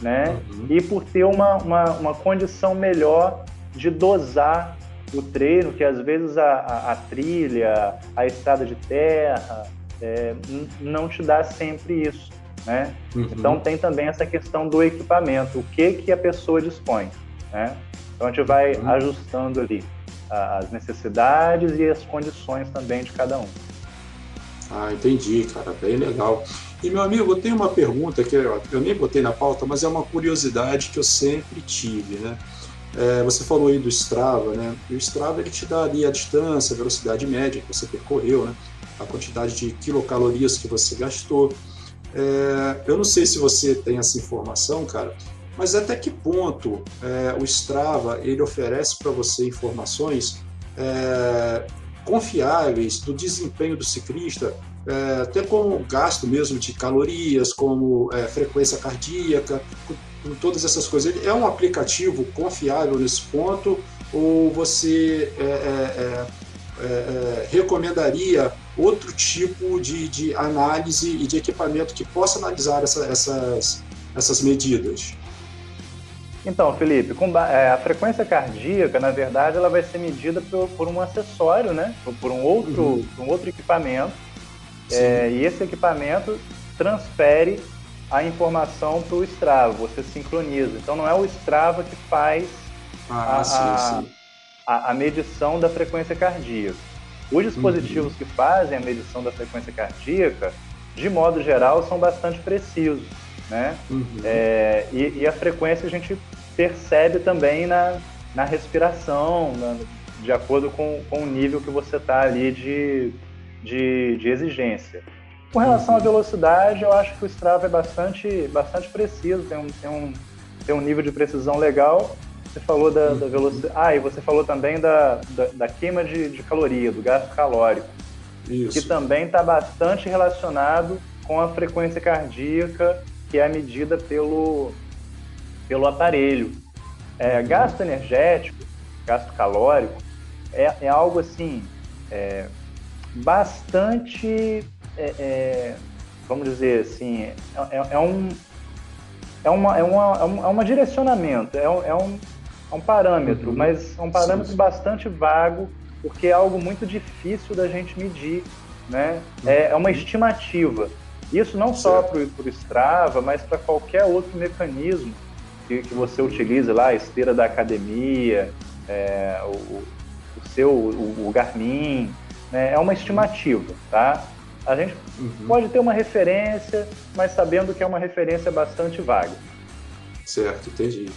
Speaker 3: né? Uhum. E por ter uma, uma, uma condição melhor de dosar o treino, que às vezes a, a, a trilha, a estrada de terra, é, não te dá sempre isso, né? Uhum. Então tem também essa questão do equipamento, o que que a pessoa dispõe, né? Então a gente vai uhum. ajustando ali as necessidades e as condições também de cada um.
Speaker 2: Ah, entendi, cara, bem legal. E meu amigo, eu tenho uma pergunta que eu, eu nem botei na pauta, mas é uma curiosidade que eu sempre tive, né? É, você falou aí do Strava, né? E o Strava ele te dá ali a distância, a velocidade média que você percorreu, né? A quantidade de quilocalorias que você gastou. É, eu não sei se você tem essa informação, cara, mas até que ponto é, o Strava ele oferece para você informações é, confiáveis do desempenho do ciclista, é, até como gasto mesmo de calorias, como é, frequência cardíaca, com todas essas coisas. Ele é um aplicativo confiável nesse ponto ou você é, é, é, é, recomendaria outro tipo de, de, análise e de equipamento que possa analisar essa, essas, essas medidas?
Speaker 3: Então, Felipe, é, a frequência cardíaca, na verdade, ela vai ser medida por, por um acessório, né? Por um outro, uhum. um outro equipamento. É, e esse equipamento transfere a informação para o Strava, você sincroniza. Então não é o Strava que faz ah, a, sim, sim. A, a, medição da frequência cardíaca. Os dispositivos uhum. que fazem a medição da frequência cardíaca, de modo geral, são bastante precisos. Né? Uhum. É, e, e, a frequência a gente percebe também na, na respiração, na, de acordo com, com o nível que você está ali de, de, de exigência. Com relação à velocidade, eu acho que o Strava é bastante, bastante preciso, tem um, tem, um, tem um nível de precisão legal. Você falou da, da velocidade. Ah, e você falou também da, da, da queima de, de, caloria, do gasto calórico. Isso. Que também está bastante relacionado com a frequência cardíaca, que é medida pelo, pelo aparelho. É, gasto energético, gasto calórico, é, é algo assim é, bastante é, é, vamos dizer assim, é, é, é um é uma, é, uma, é, um, é uma direcionamento, é um, é um, é um parâmetro, uhum. mas é um parâmetro sim, sim. bastante vago, porque é algo muito difícil da gente medir, né? Uhum. É, uma estimativa. Isso não só para o Strava, mas para qualquer outro mecanismo que, que você utilize lá, a esteira da academia, o, o, seu o, o Garmin, né? é uma estimativa, tá? A gente uhum. pode ter uma referência, mas sabendo que é uma referência bastante vaga.
Speaker 2: Certo, entendi.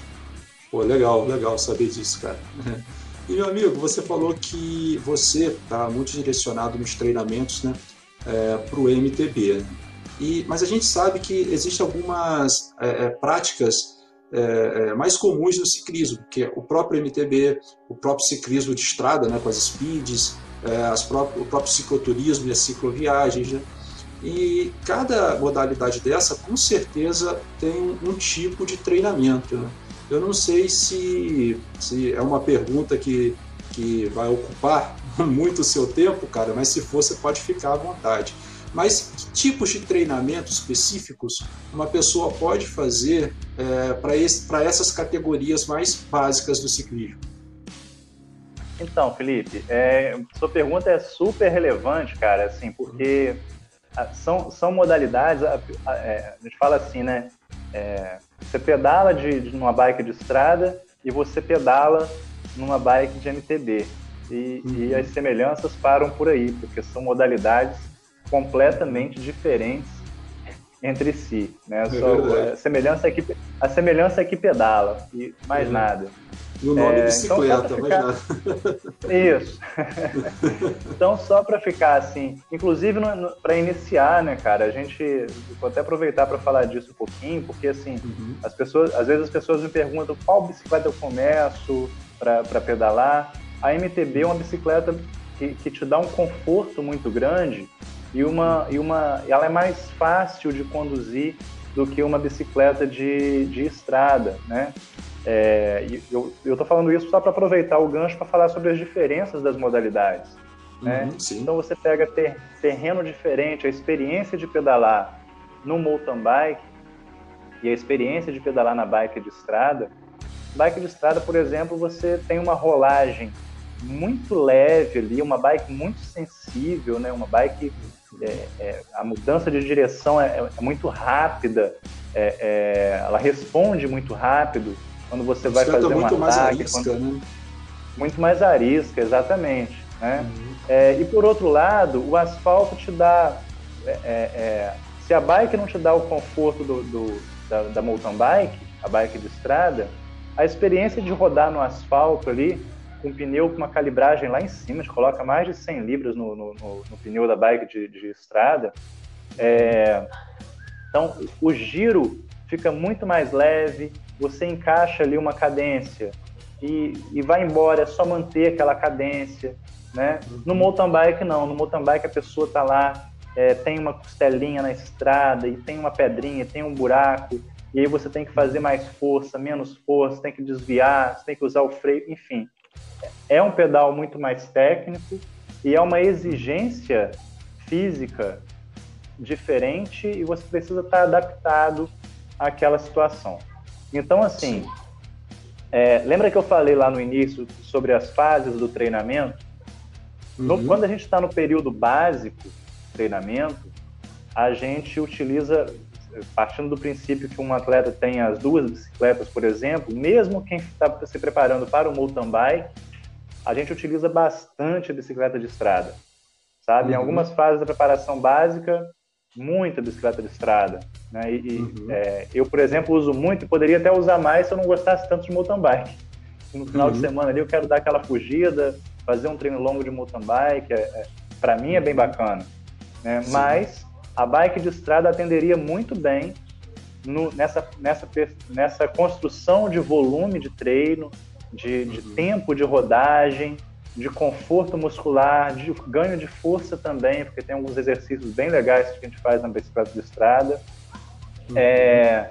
Speaker 2: Pô, legal, legal saber disso, cara. E meu amigo, você falou que você está muito direcionado nos treinamentos, né, é, para o MTB. Né? E, mas a gente sabe que existem algumas é, é práticas é, é, mais comuns no ciclismo, que é o próprio MTB, o próprio ciclismo de estrada, né, com as speeds, as próprias, o próprio cicloturismo e as cicloviagens. Né? E cada modalidade dessa, com certeza, tem um tipo de treinamento. Né? Eu não sei se, se é uma pergunta que, que vai ocupar muito o seu tempo, cara, mas se for, você pode ficar à vontade. Mas que tipos de treinamento específicos uma pessoa pode fazer é, para essas categorias mais básicas do ciclismo?
Speaker 3: Então, Felipe, é, sua pergunta é super relevante, cara, assim, porque são, são modalidades, a, a, é, a gente fala assim, né? É, você pedala de, de numa bike de estrada e você pedala numa bike de MTB. E, uhum. e as semelhanças param por aí, porque são modalidades completamente diferentes entre si. Né? É Só, a, semelhança é que, a semelhança é que pedala, e mais uhum. nada.
Speaker 2: E o nome é, bicicleta, então, ficar...
Speaker 3: Isso. então, só para ficar assim, inclusive para iniciar, né, cara, a gente vou até aproveitar para falar disso um pouquinho, porque assim, uhum. as pessoas, às vezes as pessoas me perguntam qual bicicleta eu começo para pedalar. A MTB é uma bicicleta que, que te dá um conforto muito grande e uma e uma ela é mais fácil de conduzir do que uma bicicleta de, de estrada, né? É, eu estou falando isso só para aproveitar o gancho para falar sobre as diferenças das modalidades. Né? Uhum, então você pega ter, terreno diferente, a experiência de pedalar no mountain bike e a experiência de pedalar na bike de estrada. Bike de estrada, por exemplo, você tem uma rolagem muito leve ali, uma bike muito sensível, né? Uma bike é, é, a mudança de direção é, é muito rápida, é, é, ela responde muito rápido quando você vai fazer um ataque. Mais arisca, quando... né? Muito mais arisca, exatamente. Né? Uhum. É, e por outro lado, o asfalto te dá. É, é, é, se a bike não te dá o conforto do, do, da, da mountain bike, a bike de estrada, a experiência de rodar no asfalto ali, com pneu com uma calibragem lá em cima, gente coloca mais de 100 libras no, no, no, no pneu da bike de, de estrada. É, então, o giro fica muito mais leve, você encaixa ali uma cadência e, e vai embora, é só manter aquela cadência, né? No uhum. mountain bike não, no mountain bike a pessoa tá lá, é, tem uma costelinha na estrada e tem uma pedrinha, tem um buraco, e aí você tem que fazer mais força, menos força, tem que desviar, tem que usar o freio, enfim. É um pedal muito mais técnico e é uma exigência física diferente e você precisa estar adaptado àquela situação. Então, assim, é, lembra que eu falei lá no início sobre as fases do treinamento? Uhum. No, quando a gente está no período básico, treinamento, a gente utiliza, partindo do princípio que um atleta tem as duas bicicletas, por exemplo, mesmo quem está se preparando para o mountain bike, a gente utiliza bastante a bicicleta de estrada, sabe? Uhum. Em algumas fases da preparação básica, muita bicicleta de estrada. Né? E, uhum. é, eu, por exemplo, uso muito e poderia até usar mais se eu não gostasse tanto de mountain bike. No final uhum. de semana ali eu quero dar aquela fugida, fazer um treino longo de mountain bike. É, é, Para mim é bem bacana. Né? Mas a bike de estrada atenderia muito bem no, nessa, nessa, nessa construção de volume de treino, de, de uhum. tempo de rodagem, de conforto muscular, de ganho de força também, porque tem alguns exercícios bem legais que a gente faz na bicicleta de estrada. Uhum. É,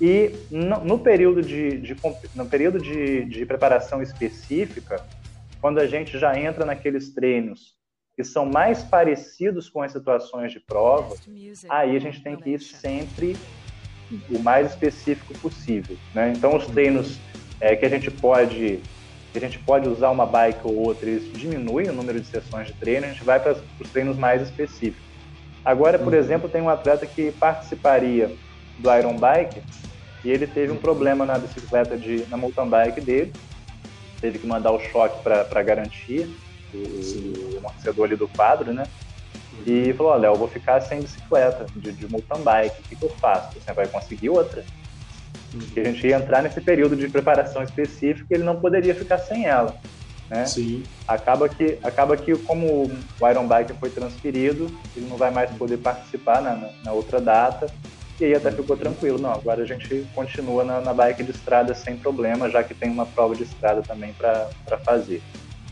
Speaker 3: e no, no, período, de, de no período de, de, preparação específica, quando a gente já entra naqueles treinos que são mais parecidos com as situações de prova, aí a gente tem que ir sempre o mais específico possível. Né? Então, os treinos é, que a gente pode a gente pode usar uma bike ou outra, isso diminui o número de sessões de treino, a gente vai para os treinos mais específicos. Agora, por uhum. exemplo, tem um atleta que participaria do Iron Bike e ele teve um problema na bicicleta, de, na mountain bike dele, teve que mandar o choque para garantir o, o amortecedor ali do quadro, né? E falou, olha, eu vou ficar sem bicicleta de, de mountain bike, o que, que eu faço? Você vai conseguir outra? Que a gente ia entrar nesse período de preparação específico e ele não poderia ficar sem ela. Né?
Speaker 2: Sim.
Speaker 3: Acaba que, acaba que como o Iron Bike foi transferido, ele não vai mais poder participar na, na, na outra data, e aí até ficou tranquilo. Não, agora a gente continua na, na bike de estrada sem problema, já que tem uma prova de estrada também para fazer.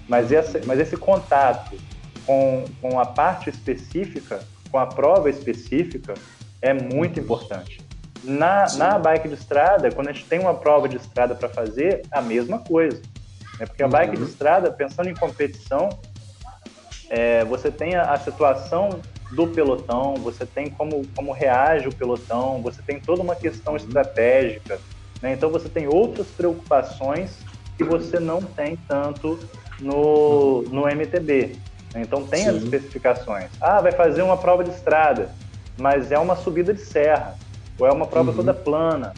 Speaker 3: Mas esse, mas esse contato com, com a parte específica com a prova específica é muito importante. Na, na bike de estrada, quando a gente tem uma prova de estrada para fazer, a mesma coisa. Né? Porque a bike uhum. de estrada, pensando em competição, é, você tem a, a, situação do pelotão, você tem como, como reage o pelotão, você tem toda uma questão uhum. estratégica. Né? Então você tem outras preocupações que você não tem tanto no, no MTB. Então tem Sim. as especificações. Ah, vai fazer uma prova de estrada, mas é uma subida de serra ou é uma prova uhum. toda plana.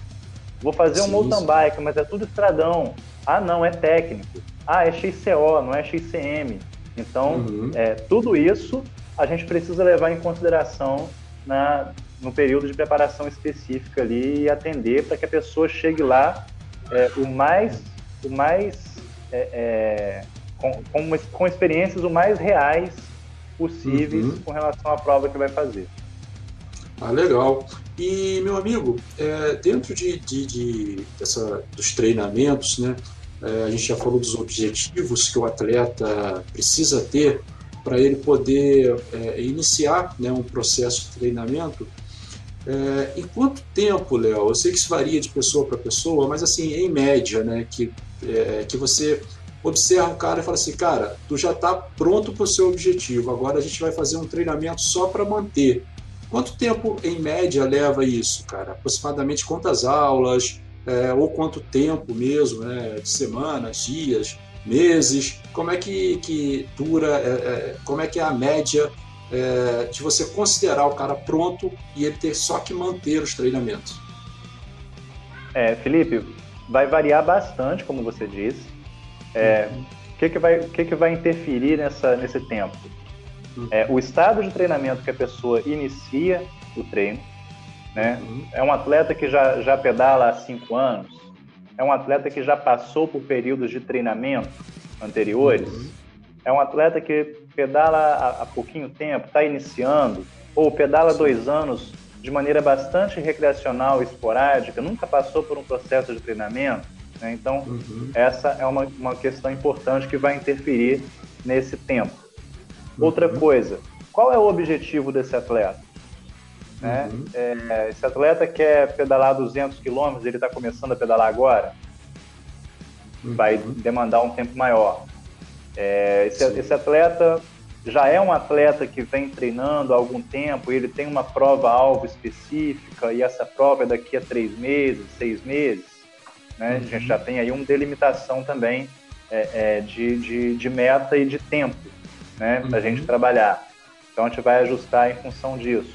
Speaker 3: Vou fazer sim, um mountain bike, mas é tudo estradão. Ah, não, é técnico. Ah, é XCO, não é XCM. Então, uhum. é, tudo isso a gente precisa levar em consideração na, no período de preparação específica ali e atender para que a pessoa chegue lá é, o mais, o mais é, é com, com, com, experiências o mais reais possíveis uhum. com relação à prova que vai fazer.
Speaker 2: Ah, legal. E, meu amigo, é, dentro de, de, de dessa, dos treinamentos, né, é, a gente já falou dos objetivos que o atleta precisa ter para ele poder é, iniciar né, um processo de treinamento. É, em quanto tempo, Léo? Eu sei que isso varia de pessoa para pessoa, mas assim, em média, né, que, é, que você observa o cara e fala assim, cara, tu já está pronto para o seu objetivo, agora a gente vai fazer um treinamento só para manter. Quanto tempo, em média, leva isso, cara? Aproximadamente quantas aulas, é, ou quanto tempo mesmo, né? De semanas, dias, meses? Como é que, que dura, é, é, como é que é a média é, de você considerar o cara pronto e ele ter só que manter os treinamentos?
Speaker 3: É, Felipe, vai variar bastante, como você disse. É, uhum. O que, que, vai, que, que vai interferir nessa, nesse tempo? É, o estado de treinamento que a pessoa inicia o treino, né? Uhum. É um atleta que já, já pedala há cinco anos, é um atleta que já passou por períodos de treinamento anteriores, uhum. é um atleta que pedala há, há pouquinho tempo, está iniciando, ou pedala Sim. dois anos de maneira bastante recreacional, esporádica, nunca passou por um processo de treinamento. Né? Então, uhum. essa é uma, uma questão importante que vai interferir nesse tempo. Outra uhum. coisa, qual é o objetivo desse atleta? Né? Uhum. É, esse atleta quer pedalar 200 quilômetros, ele está começando a pedalar agora, uhum. vai demandar um tempo maior. É, esse, esse, atleta já é um atleta que vem treinando há algum tempo, ele tem uma prova-alvo específica e essa prova é daqui a três meses, seis meses. Né? A gente uhum. já tem aí uma delimitação também é, é, de, de, de meta e de tempo né, para a gente uhum. trabalhar. Então a gente vai ajustar em função disso.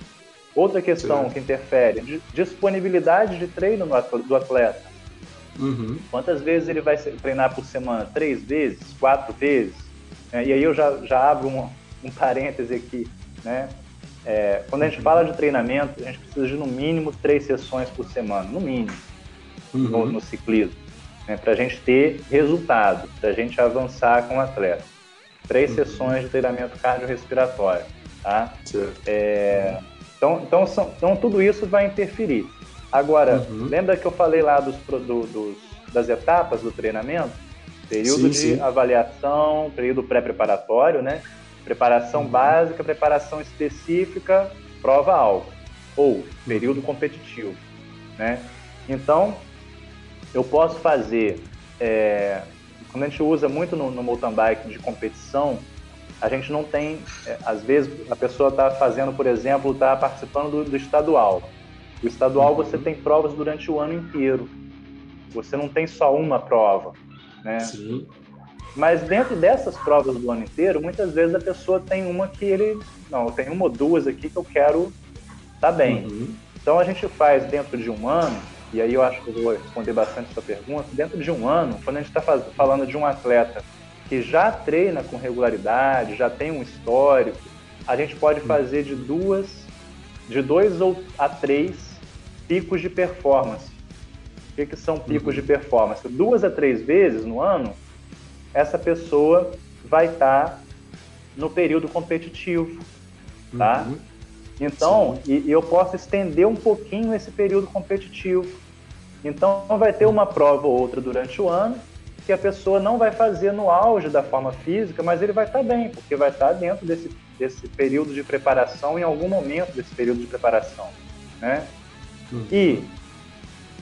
Speaker 3: Outra questão Sim. que interfere, disponibilidade de treino do atleta. Uhum. Quantas vezes ele vai treinar por semana? Três vezes? Quatro vezes? É, e aí eu já, já abro um, um parêntese aqui. Né? É, quando a gente uhum. fala de treinamento, a gente precisa de no mínimo três sessões por semana, no mínimo, uhum. no, no, ciclismo, né? para a gente ter resultado, para a gente avançar com o atleta três uhum. sessões de treinamento cardiorrespiratório, tá? É, então, então, são, então, tudo isso vai interferir. Agora, uhum. lembra que eu falei lá dos, do, dos, das etapas do treinamento? Período sim, de sim. avaliação, período pré-preparatório, né? Preparação uhum. básica, preparação específica, prova-alvo. Ou período competitivo, né? Então, eu posso fazer é, quando a gente usa muito no, no mountain bike de competição, a gente não tem, é, às vezes a pessoa está fazendo, por exemplo, está participando do, do, estadual. O estadual você tem provas durante o ano inteiro. Você não tem só uma prova, né? Sim. Mas dentro dessas provas do ano inteiro, muitas vezes a pessoa tem uma que ele, não, tenho uma ou duas aqui que eu quero estar tá bem. Uhum. Então a gente faz dentro de um ano e aí eu acho que eu vou responder bastante sua pergunta, dentro de um ano, quando a gente está falando de um atleta que já treina com regularidade, já tem um histórico, a gente pode hum. fazer de duas, de dois ou a três picos de performance. O que, que são picos de uhum. performance? Duas a três vezes no ano, essa pessoa vai estar tá no período competitivo, tá? Uhum. Então, e, e eu posso estender um pouquinho esse período competitivo. Então, vai ter uma prova ou outra durante o ano que a pessoa não vai fazer no auge da forma física, mas ele vai estar bem, porque vai estar dentro desse, desse período de preparação em algum momento desse período de preparação, né? Uhum. E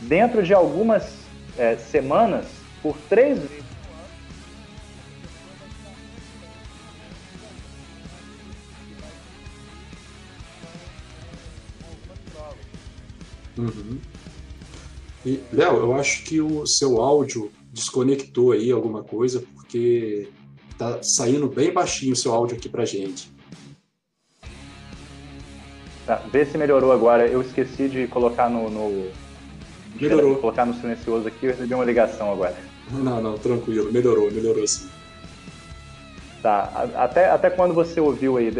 Speaker 3: dentro de algumas é, semanas, por três vezes
Speaker 2: Uhum. E, Léo, eu acho que o seu áudio desconectou aí alguma coisa, porque tá saindo bem baixinho o seu áudio aqui pra gente.
Speaker 3: Tá, vê se melhorou agora. Eu esqueci de colocar no. no...
Speaker 2: Melhorou.
Speaker 3: De colocar no silencioso aqui, eu recebi uma ligação agora.
Speaker 2: Não, não, tranquilo, melhorou, melhorou sim.
Speaker 3: Tá, até, até quando você ouviu aí?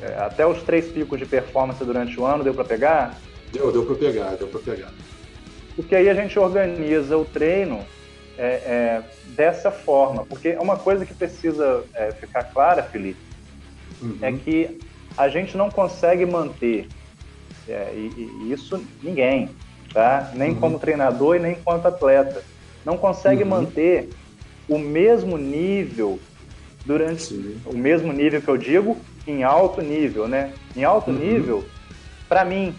Speaker 3: É, até os três picos de performance durante o ano, deu para pegar?
Speaker 2: Deu, deu para pegar, deu para pegar.
Speaker 3: Porque aí a gente organiza o treino é, é, dessa forma. Porque é uma coisa que precisa é, ficar clara, Felipe, uhum. é que a gente não consegue manter, é, e, e, isso ninguém, tá? nem uhum. como treinador e nem quanto atleta, não consegue uhum. manter o mesmo nível durante Sim. o mesmo nível que eu digo em alto nível, né? Em alto uhum. nível, para mim,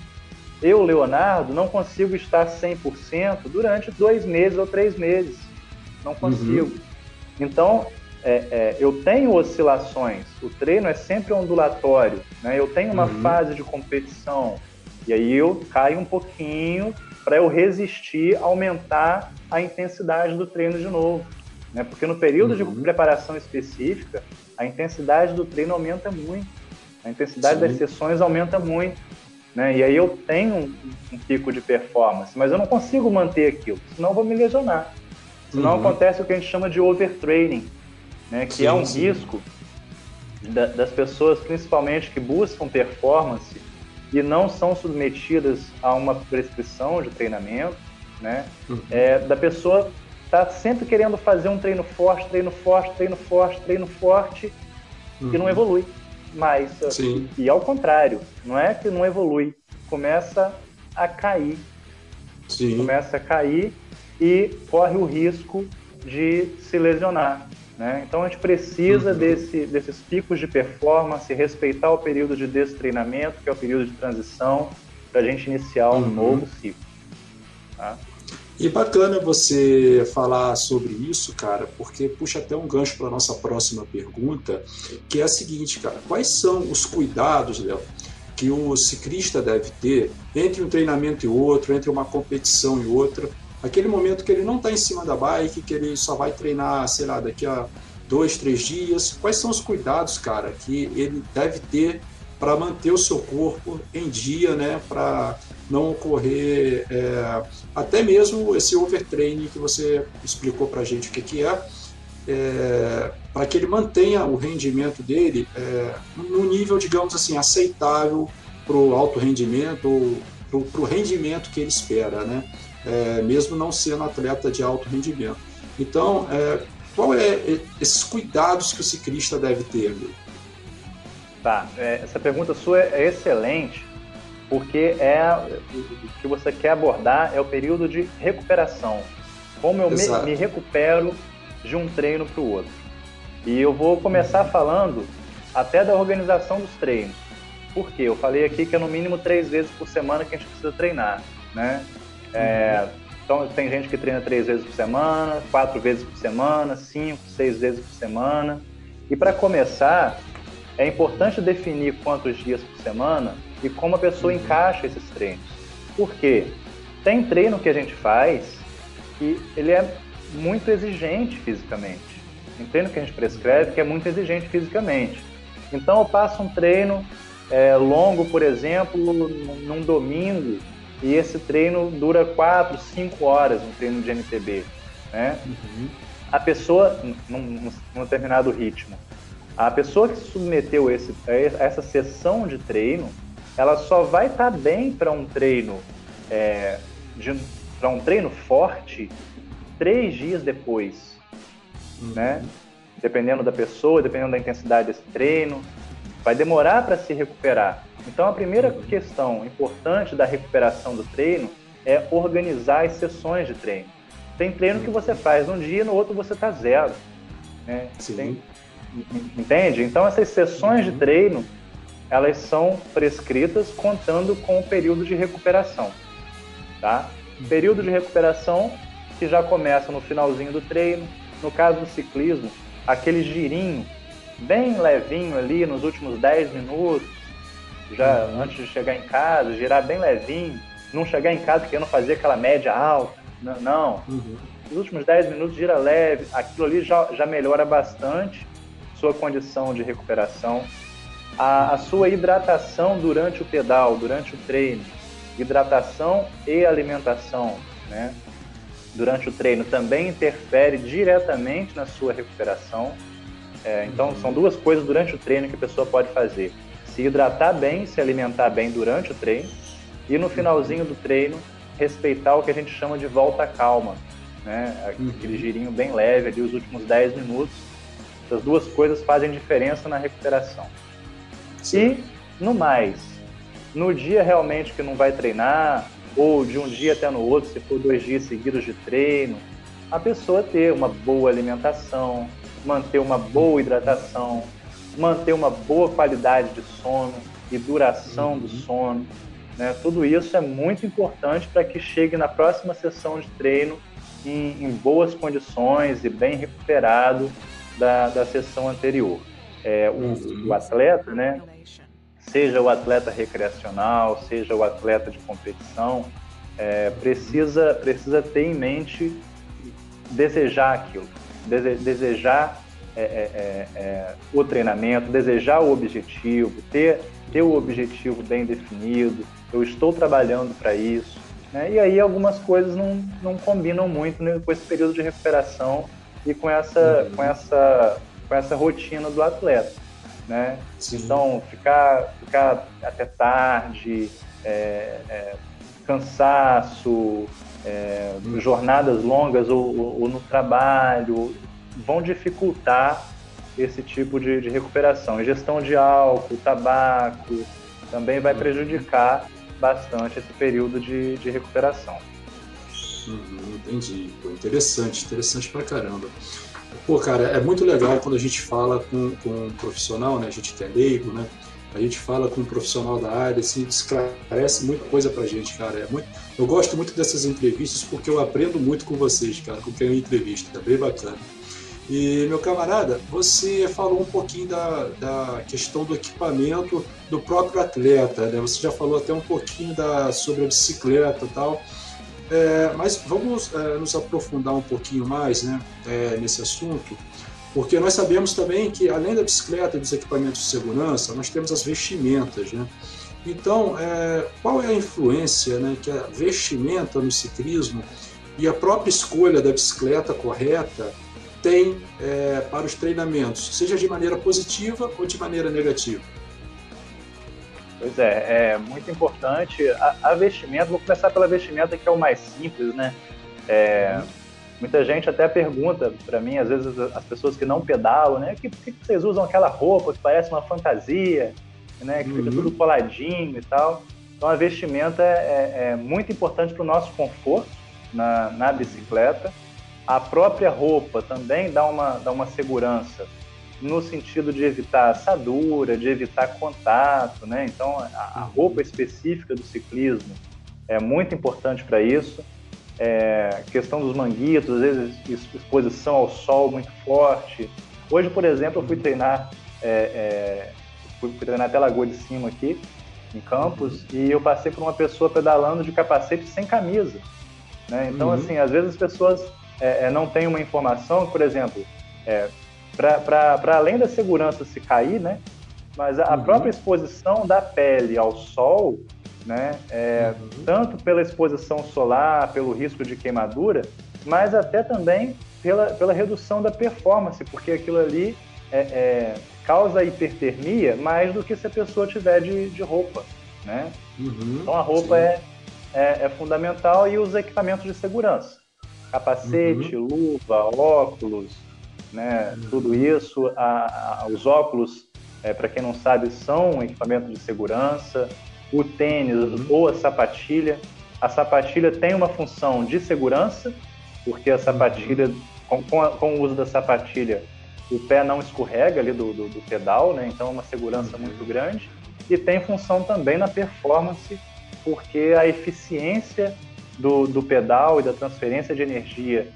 Speaker 3: eu, Leonardo, não consigo estar 100% durante dois meses ou três meses. Não uhum. consigo. Uhum. Então, é, é, eu tenho oscilações. O treino é sempre ondulatório. Né? Eu tenho uma uhum. fase de competição e aí eu caio um pouquinho para eu resistir, aumentar a intensidade do treino de novo. Né? Porque no período uhum. de preparação específica, a intensidade do treino aumenta muito. A intensidade Sim. das sessões aumenta muito. Né? E aí eu tenho um, um, pico de performance, mas eu não consigo manter aquilo, senão eu vou me lesionar. Senão uhum. acontece o que a gente chama de overtraining, né? que sim, é um sim. risco da, das pessoas, principalmente que buscam performance e não são submetidas a uma prescrição de treinamento, né? Uhum. É, da pessoa tá sempre querendo fazer um treino forte, treino forte, treino forte, treino forte, uhum. e não evolui mais. Sim. E ao contrário, não é que não evolui, começa a cair. Sim. Começa a cair e corre o risco de se lesionar. Né? Então a gente precisa uhum. desse, desses picos de performance, respeitar o período de destreinamento, que é o período de transição, para a gente iniciar um uhum. novo ciclo. Tá?
Speaker 2: E bacana você falar sobre isso, cara, porque puxa até um gancho para nossa próxima pergunta, que é a seguinte, cara: quais são os cuidados, Léo, que o ciclista deve ter entre um treinamento e outro, entre uma competição e outra, aquele momento que ele não está em cima da bike, que ele só vai treinar, sei lá, daqui a dois, três dias. Quais são os cuidados, cara, que ele deve ter para manter o seu corpo em dia, né? Para não ocorrer é, até mesmo esse overtraining que você explicou para a gente o que, que é, é para que ele mantenha o rendimento dele é, no nível, digamos assim, aceitável para o alto rendimento ou para o rendimento que ele espera, né? É, mesmo não sendo atleta de alto rendimento. Então, é, qual é esses cuidados que o ciclista deve ter?
Speaker 3: Tá, é, essa pergunta sua é excelente porque é o que você quer abordar é o período de recuperação. Como eu me, me, recupero de um treino para o outro. E eu vou começar falando até da organização dos treinos. Por quê? Eu falei aqui que é no mínimo três vezes por semana que a gente precisa treinar, né? É, então tem gente que treina três vezes por semana, quatro vezes por semana, cinco, seis vezes por semana. E para começar, é importante definir quantos dias por semana e como a pessoa uhum. encaixa esses treinos. Por quê? Tem treino que a gente faz que ele é muito exigente fisicamente. Tem treino que a gente prescreve que é muito exigente fisicamente. Então eu passo um treino é, longo, por exemplo, num domingo, e esse treino dura 4, 5 horas, um treino de MTB. Né? Uhum. A pessoa, num, num determinado ritmo, a pessoa que se submeteu esse, a essa sessão de treino, ela só vai estar tá bem para um treino é, para um treino forte três dias depois, uhum. né? Dependendo da pessoa, dependendo da intensidade desse treino, vai demorar para se recuperar. Então a primeira uhum. questão importante da recuperação do treino é organizar as sessões de treino. Tem treino que você faz um dia, no outro você está zero. Né? Tem, Entende? Então essas sessões uhum. de treino elas são prescritas contando com o período de recuperação, tá? Uhum. Período de recuperação que já começa no finalzinho do treino. No caso do ciclismo, aquele girinho bem levinho ali nos últimos 10 minutos, já uhum. antes de chegar em casa, girar bem levinho, não chegar em casa querendo fazer aquela média alta, não. não. Uhum. Nos últimos 10 minutos gira leve, aquilo ali já, já melhora bastante sua condição de recuperação. A, a sua hidratação durante o pedal, durante o treino, hidratação e alimentação, né? Durante o treino também interfere diretamente na sua recuperação. É, então, são duas coisas durante o treino que a pessoa pode fazer: se hidratar bem, se alimentar bem durante o treino, e no finalzinho do treino, respeitar o que a gente chama de volta calma, né? Aquele uhum. girinho bem leve ali, os últimos 10 minutos. Essas duas coisas fazem diferença na recuperação. E, no mais, no dia realmente que não vai treinar, ou de um dia até no outro, se for dois dias seguidos de treino, a pessoa ter uma boa alimentação, manter uma boa hidratação, manter uma boa qualidade de sono e duração uhum. do sono. Né? Tudo isso é muito importante para que chegue na próxima sessão de treino em, em boas condições e bem recuperado da, da sessão anterior. É, o, uhum. o atleta, né, seja o atleta recreacional, seja o atleta de competição, é, precisa, precisa ter em mente desejar aquilo, dese, desejar é, é, é, é o treinamento, desejar o objetivo, ter, ter o objetivo bem definido, eu estou trabalhando para isso. Né? E aí algumas coisas não, não combinam muito né, com esse período de recuperação e com essa, uhum. com essa, com essa rotina do atleta né? Sim. Então, ficar, ficar até tarde, é, é, cansaço, é, jornadas longas ou, ou, ou, no trabalho, vão dificultar esse tipo de, de recuperação. Ingestão de álcool, tabaco, também vai prejudicar bastante esse período de, de recuperação.
Speaker 2: Uhum, entendi. interessante, interessante pra caramba. Pô, cara, é muito legal quando a gente fala com, com um profissional, né? A gente que é leigo, né? A gente fala com um profissional da área, assim, esclarece muita coisa pra gente, cara. É muito, eu gosto muito dessas entrevistas porque eu aprendo muito com vocês, cara, com quem eu entrevisto. É bem bacana. E, meu camarada, você falou um pouquinho da, da questão do equipamento do próprio atleta, né? Você já falou até um pouquinho da, sobre a bicicleta e tal. É, mas vamos é, nos aprofundar um pouquinho mais né, é, nesse assunto, porque nós sabemos também que, além da bicicleta e dos equipamentos de segurança, nós temos as vestimentas. Né? Então, é, qual é a influência né, que a vestimenta no ciclismo e a própria escolha da bicicleta correta tem é, para os treinamentos, seja de maneira positiva ou de maneira negativa?
Speaker 3: Pois é, é muito importante. A, a, vestimenta, vou começar pela vestimenta que é o mais simples, né? É, muita gente até pergunta para mim, às vezes as pessoas que não pedalam, né? Que, por que vocês usam aquela roupa que parece uma fantasia, né? Que fica uhum. tudo coladinho e tal. Então a vestimenta é, é muito importante para o nosso conforto na, na bicicleta. A própria roupa também dá uma, dá uma segurança no sentido de evitar assadura, de evitar contato, né? Então, a, a roupa específica do ciclismo é muito importante para isso. É, questão dos manguitos, às vezes exposição ao sol muito forte. Hoje, por exemplo, eu fui treinar, é, é, fui, treinar até Lagoa de Cima aqui, em Campos, e eu passei por uma pessoa pedalando de capacete sem camisa. Né? Então, uhum. assim, às vezes as pessoas é, é, não têm uma informação, por exemplo, é, para além da segurança se cair, né? Mas a, uhum. própria exposição da pele ao sol, né? É, uhum. Tanto pela exposição solar, pelo risco de queimadura, mas até também pela, pela redução da performance, porque aquilo ali é, é, causa hipertermia mais do que se a pessoa tiver de, de roupa, né? Uhum. Então a roupa é, é, é, fundamental e os equipamentos de segurança. Capacete, uhum. luva, óculos, né? Tudo isso, a, a, os óculos, é, para quem não sabe, são um equipamento de segurança. O tênis uhum. ou a sapatilha. A sapatilha tem uma função de segurança, porque a sapatilha, com, com, a, com o uso da sapatilha, o pé não escorrega ali do, do, do pedal, né? Então é uma segurança uhum. muito grande. E tem função também na performance, porque a eficiência do, do pedal e da transferência de energia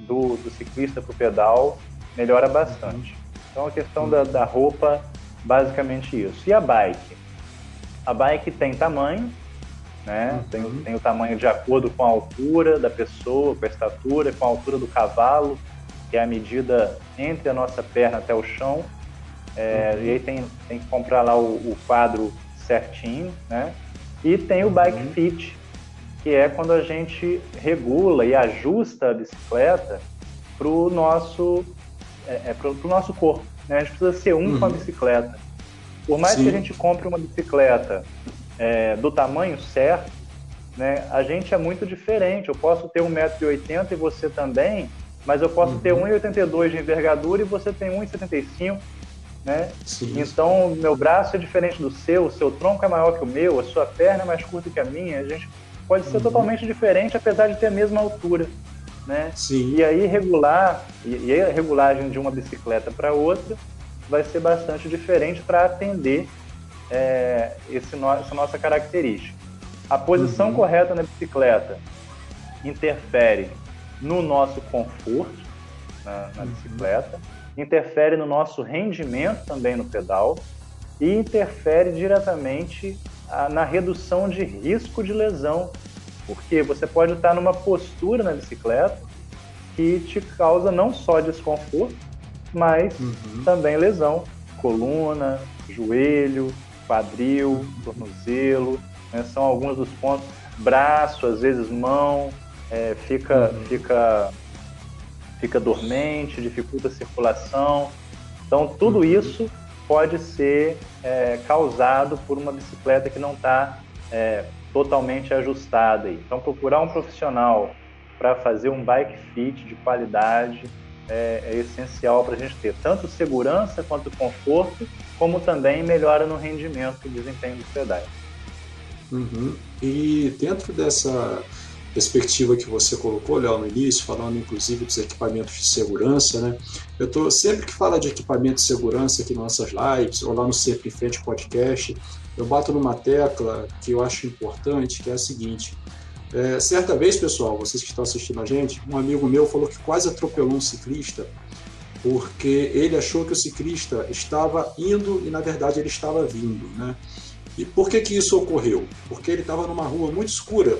Speaker 3: do, do ciclista para o pedal melhora bastante. Então a questão da, da roupa, basicamente isso. E a bike? A bike tem tamanho, né? Uhum. Tem, tem o tamanho de acordo com a altura da pessoa, com a estatura, com a altura do cavalo, que é a medida entre a nossa perna até o chão. É, uhum. E aí tem, tem que comprar lá o, o, quadro certinho, né? E tem o bike uhum. fit, que é quando a gente regula e ajusta a bicicleta para o nosso, é, é pro, pro nosso corpo. Né? A gente precisa ser um com a uhum. bicicleta. Por mais Sim. que a gente compre uma bicicleta é, do tamanho certo, né, a gente é muito diferente. Eu posso ter 1,80m e você também, mas eu posso uhum. ter 1,82m de envergadura e você tem 1,75m. Né? Então, meu braço é diferente do seu, o seu tronco é maior que o meu, a sua perna é mais curta que a minha. A gente pode ser uhum. totalmente diferente, apesar de ter a mesma altura. Né?
Speaker 2: Sim.
Speaker 3: E aí regular, e, e a regulagem de uma bicicleta para outra vai ser bastante diferente para atender é, esse no, essa nossa característica. A posição uhum. correta na bicicleta interfere no nosso conforto na, na uhum. bicicleta, interfere no nosso rendimento também no pedal e interfere diretamente a, na redução de risco de lesão, porque você pode estar numa postura na bicicleta que te causa não só desconforto, mas uhum. também lesão, coluna, joelho, quadril, tornozelo, né? são alguns dos pontos. Braço, às vezes mão, é, fica, uhum. fica, fica dormente, dificulta a circulação. Então, tudo uhum. isso pode ser é, causado por uma bicicleta que não está é, totalmente ajustada. Então, procurar um profissional para fazer um bike fit de qualidade é, é essencial para a gente ter tanto segurança quanto conforto, como também melhora no rendimento e desempenho dos pedais.
Speaker 2: Uhum. E dentro dessa perspectiva que você colocou, Léo, no início, falando inclusive dos equipamentos de segurança, né? Eu tô sempre que fala de equipamento de segurança aqui nas nossas lives ou lá no Sempre em Frente Podcast, eu bato numa tecla que eu acho importante, que é a seguinte: é, certa vez, pessoal, vocês que estão assistindo a gente, um amigo meu falou que quase atropelou um ciclista porque ele achou que o ciclista estava indo e na verdade ele estava vindo, né? E por que que isso ocorreu? Porque ele estava numa rua muito escura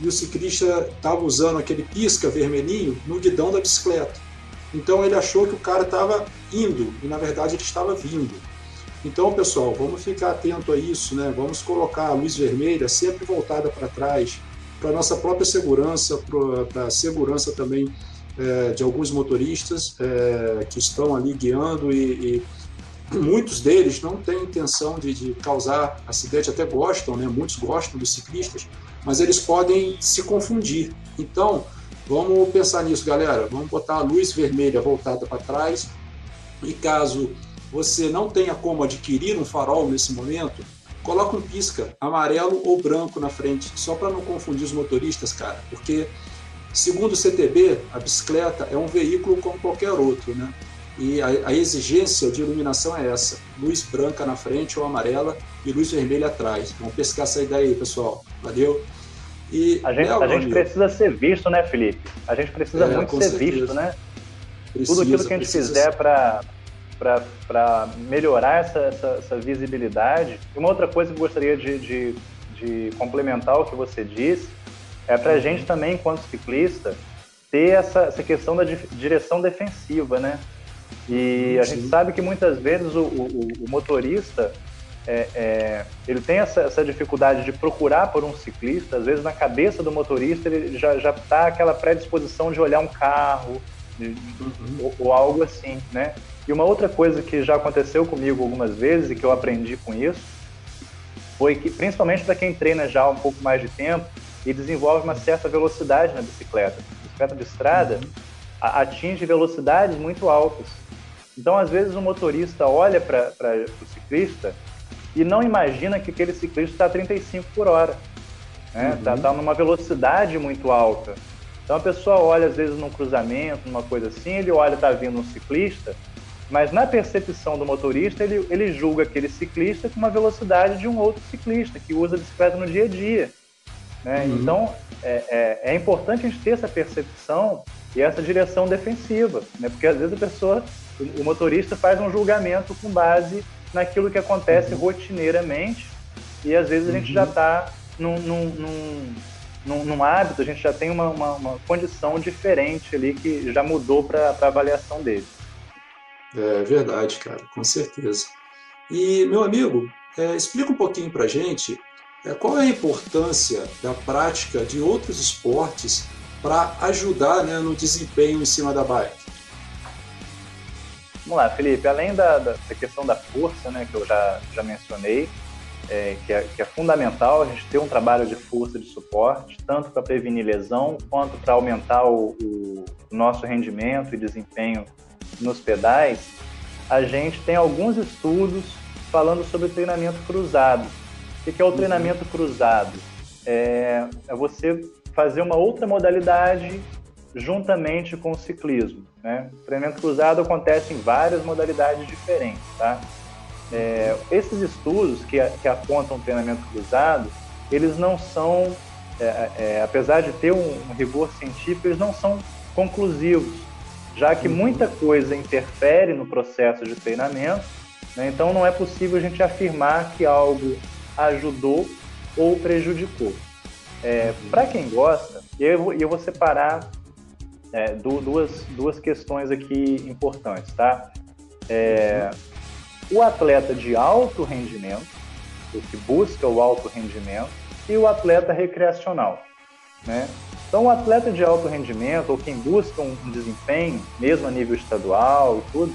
Speaker 2: e o ciclista estava usando aquele pisca vermelhinho no guidão da bicicleta. Então ele achou que o cara estava indo e na verdade ele estava vindo. Então, pessoal, vamos ficar atento a isso, né? Vamos colocar a luz vermelha sempre voltada para trás, para nossa própria segurança, para a segurança também é, de alguns motoristas é, que estão ali guiando e, e, muitos deles não têm intenção de, de, causar acidente, até gostam, né? muitos gostam dos ciclistas, mas eles podem se confundir. Então, vamos pensar nisso, galera. Vamos botar a luz vermelha voltada para trás e caso você não tenha como adquirir um farol nesse momento, coloca um pisca amarelo ou branco na frente, só para não confundir os motoristas, cara, porque segundo o CTB, a bicicleta é um veículo como qualquer outro, né? E a, a, exigência de iluminação é essa: luz branca na frente ou amarela e luz vermelha atrás. Vamos pescar essa ideia aí, pessoal. Valeu?
Speaker 3: E, a gente, a gente precisa ser visto, né, Felipe? A gente precisa é, muito ser certeza. visto, né? Precisa, Tudo aquilo que a gente fizer para para melhorar essa, essa, essa, visibilidade. E uma outra coisa que eu gostaria de, de, de complementar o que você disse é para a uhum. gente também, enquanto ciclista, ter essa, essa questão da direção defensiva, né? E a Sim. gente sabe que muitas vezes o, o, o motorista é, é, ele tem essa, essa, dificuldade de procurar por um ciclista, às vezes na cabeça do motorista ele já já está aquela predisposição de olhar um carro de, uhum. ou, ou, algo assim, né? E uma outra coisa que já aconteceu comigo algumas vezes e que eu aprendi com isso foi que, principalmente para quem treina já um pouco mais de tempo e desenvolve uma certa velocidade na bicicleta. A bicicleta de estrada atinge velocidades muito altas. Então, às vezes, o motorista olha para o ciclista e não imagina que aquele ciclista está a 35 por hora. Está né? Tá, uhum. tá numa velocidade muito alta. Então, a pessoa olha, às vezes, num cruzamento, numa coisa assim, ele olha, está vindo um ciclista, mas na percepção do motorista, ele, ele julga aquele ciclista com uma velocidade de um outro ciclista que usa a bicicleta no dia a dia. Né? Uhum. Então, é, é, é, importante a gente ter essa percepção e essa direção defensiva, né? porque às vezes a pessoa, o, o motorista faz um julgamento com base naquilo que acontece uhum. rotineiramente e às vezes a gente já está uhum. num, num, num, num, num, hábito, a gente já tem uma, uma, uma condição diferente ali que já mudou para a avaliação dele.
Speaker 2: É verdade, cara, com certeza. E, meu amigo, é, explica um pouquinho para gente é, qual é a importância da prática de outros esportes para ajudar né, no desempenho em cima da bike.
Speaker 3: Vamos lá, Felipe. Além da, da, da questão da força, né, que eu já, já mencionei, é, que, é, que, é, fundamental a gente ter um trabalho de força de suporte, tanto para prevenir lesão, quanto para aumentar o, o, nosso rendimento e desempenho nos pedais, a gente tem alguns estudos falando sobre treinamento cruzado. O que é o treinamento cruzado? É, é você fazer uma outra modalidade juntamente com o ciclismo. Né? O treinamento cruzado acontece em várias modalidades diferentes. Tá? É, esses estudos que, que apontam o treinamento cruzado, eles não são, é, é, apesar de ter um, um rigor científico, eles não são conclusivos já que muita coisa interfere no processo de treinamento, né? então não é possível a gente afirmar que algo ajudou ou prejudicou. É, Para quem gosta, eu, eu vou separar é, duas, duas questões aqui importantes, tá? É, o atleta de alto rendimento, o que busca o alto rendimento, e o atleta recreacional, né? Então, o atleta de alto rendimento, ou quem busca um desempenho, mesmo a nível estadual e tudo,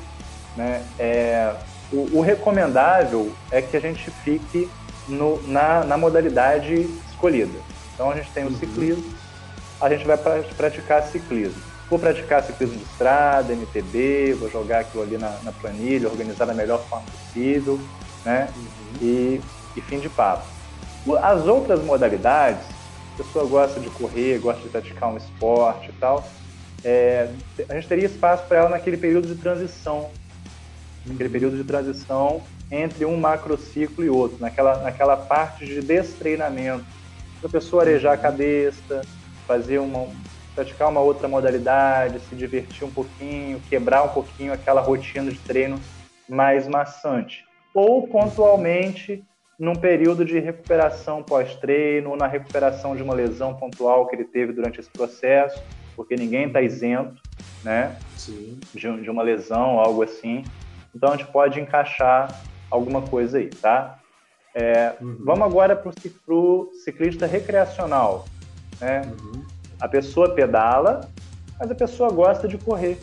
Speaker 3: né, é, o, o recomendável é que a gente fique no, na, na, modalidade escolhida. Então, a gente tem o uhum. ciclismo, a gente vai praticar ciclismo. Vou praticar ciclismo de estrada, MTB, vou jogar aquilo ali na, na planilha, organizar da melhor forma possível, né? Uhum. E, e fim de papo. As outras modalidades, a pessoa gosta de correr, gosta de praticar um esporte e tal, é, a gente teria espaço para ela naquele período de transição, naquele período de transição entre um macrociclo e outro, naquela, naquela parte de destreinamento, a pessoa arejar a cabeça, fazer uma, praticar uma outra modalidade, se divertir um pouquinho, quebrar um pouquinho aquela rotina de treino mais maçante. Ou pontualmente num período de recuperação pós-treino, ou na recuperação de uma lesão pontual que ele teve durante esse processo, porque ninguém está isento, né? Sim. De, de, uma lesão, algo assim. Então a gente pode encaixar alguma coisa aí, tá? É, uhum. Vamos agora para o ciclista recreacional. Né? Uhum. A pessoa pedala, mas a pessoa gosta de correr.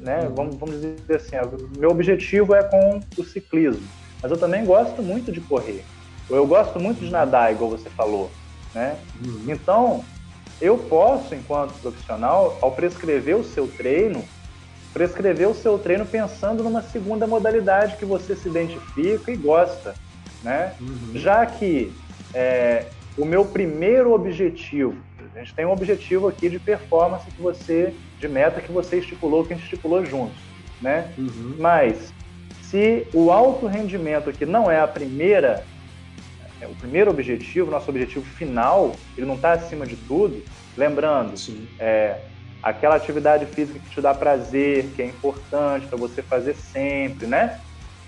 Speaker 3: Né? Uhum. Vamos, vamos dizer assim, meu objetivo é com o ciclismo mas eu também gosto muito de correr. Eu gosto muito de nadar, igual você falou, né? Uhum. Então, eu posso, enquanto profissional, ao prescrever o seu treino, prescrever o seu treino pensando numa segunda modalidade que você se identifica e gosta, né? Uhum. Já que é, o meu primeiro objetivo, a gente tem um objetivo aqui de performance que você, de meta que você estipulou, que a gente estipulou juntos, né? Uhum. Mas se o alto rendimento aqui não é a primeira, é o primeiro objetivo, nosso objetivo final, ele não está acima de tudo, lembrando, é, aquela atividade física que te dá prazer, que é importante para você fazer sempre, né?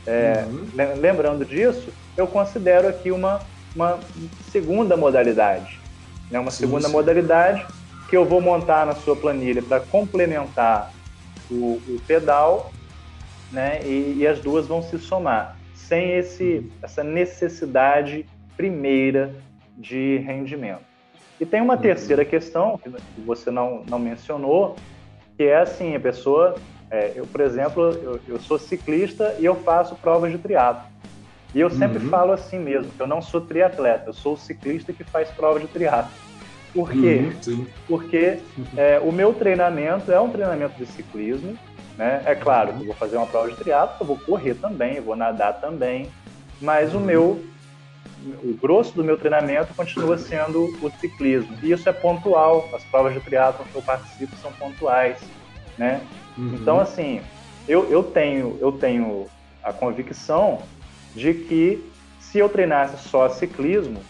Speaker 3: É, uhum. Lembrando disso, eu considero aqui uma, uma segunda modalidade, né? uma sim, segunda sim. modalidade que eu vou montar na sua planilha para complementar o, o pedal né? E, e, as duas vão se somar, sem esse, essa necessidade primeira de rendimento. E tem uma uhum. terceira questão que você não, não mencionou, que é assim, a pessoa, é, eu, por exemplo, eu, eu, sou ciclista e eu faço provas de triatlo. E eu sempre uhum. falo assim mesmo, que eu não sou triatleta, eu sou o ciclista que faz prova de triatlo. Por quê? Uhum, Porque é, o meu treinamento é um treinamento de ciclismo, né? É claro que eu vou fazer uma prova de triatlo, eu vou correr também, eu vou nadar também, mas o meu, o grosso do meu treinamento continua sendo o ciclismo. E isso é pontual, as provas de triatlo que eu participo são pontuais, né? Uhum. Então, assim, eu, eu, tenho, eu tenho a convicção de que se eu treinasse só ciclismo,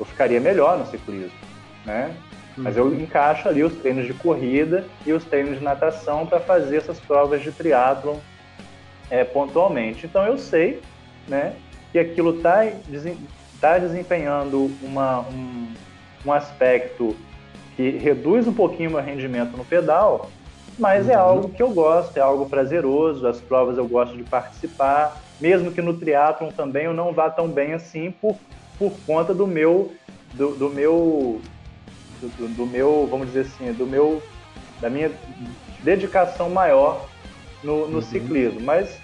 Speaker 3: eu ficaria melhor no ciclismo, né? Mas eu encaixo ali os treinos de corrida e os treinos de natação para fazer essas provas de triatlon é, pontualmente. Então eu sei, né, que aquilo está tá desempenhando uma, um, um aspecto que reduz um pouquinho o meu rendimento no pedal, mas é uhum. é algo que eu gosto, é algo prazeroso, as provas eu gosto de participar, mesmo que no triatlon também eu não vá tão bem assim por, por conta do meu do, do meu do, do, meu vamos dizer assim do meu da minha dedicação maior no, no uhum. ciclismo mas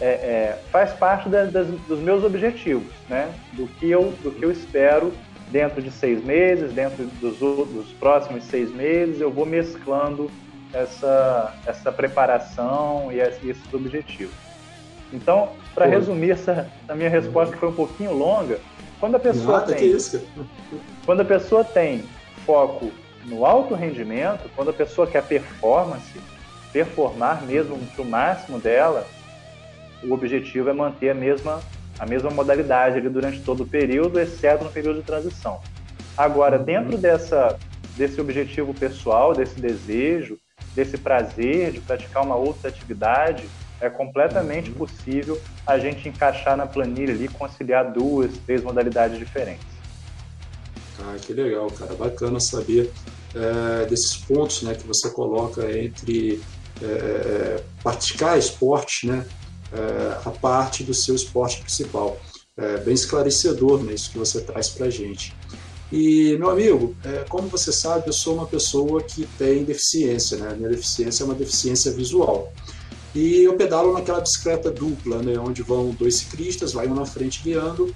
Speaker 3: é, é, faz parte das, dos meus objetivos né do que eu do que eu espero dentro de seis meses dentro dos, dos próximos seis meses eu vou mesclando essa, essa preparação e esses objetivos. Então, para resumir essa a minha resposta que foi um pouquinho longa, quando a pessoa Nada, tem quando a pessoa tem foco no alto rendimento, quando a pessoa quer performance, performar mesmo para o máximo dela, o objetivo é manter a mesma a mesma modalidade ali durante todo o período, exceto no período de transição. Agora, dentro uhum. dessa desse objetivo pessoal, desse desejo, desse prazer de praticar uma outra atividade, é completamente uhum. possível a gente encaixar na planilha ali, conciliar duas, três modalidades diferentes.
Speaker 2: Ah, que legal, cara. Bacana saber é, desses pontos né, que você coloca entre é, praticar esporte, né, é, a parte do seu esporte principal. É bem esclarecedor né, isso que você traz para a gente. E, meu amigo, é, como você sabe, eu sou uma pessoa que tem deficiência, né? Minha deficiência é uma deficiência visual. E eu pedalo naquela bicicleta dupla, né? Onde vão dois ciclistas, vai um na frente guiando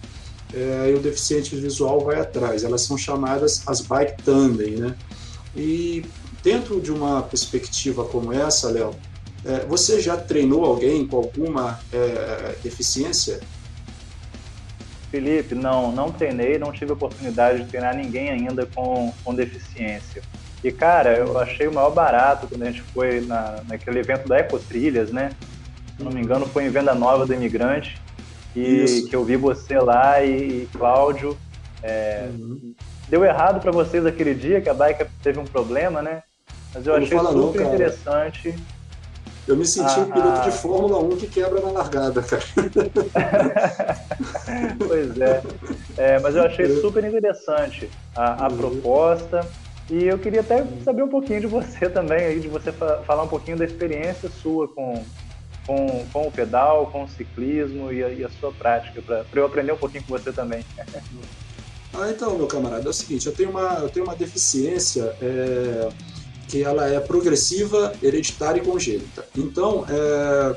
Speaker 2: é, e o deficiente visual vai atrás. Elas são chamadas as bike tandem, né? E dentro de uma perspectiva como essa, Léo, é, você já treinou alguém com alguma é, deficiência?
Speaker 3: Felipe, não, não treinei, não tive oportunidade de treinar ninguém ainda com, com deficiência. E, cara, eu achei o maior barato quando a gente foi na, naquele evento da Ecotrilhas, né? Se não me engano, foi em Venda Nova do Imigrante. E que eu vi você lá e, e Cláudio. É, uhum. Deu errado para vocês aquele dia, que a bike teve um problema, né? Mas eu, eu achei super não, interessante.
Speaker 2: Eu me senti ah, um piloto ah. de Fórmula 1 que quebra na largada, cara.
Speaker 3: pois é. é. Mas eu achei super interessante a, a uhum. proposta. E eu queria até saber um pouquinho de você também, aí, de você falar um pouquinho da experiência sua com, com, com o pedal, com o ciclismo e a, e a sua prática, para eu aprender um pouquinho com você também.
Speaker 2: ah, então, meu camarada, é o seguinte, eu tenho uma, eu tenho uma deficiência. É que ela é progressiva, hereditária e congênita. Então, é,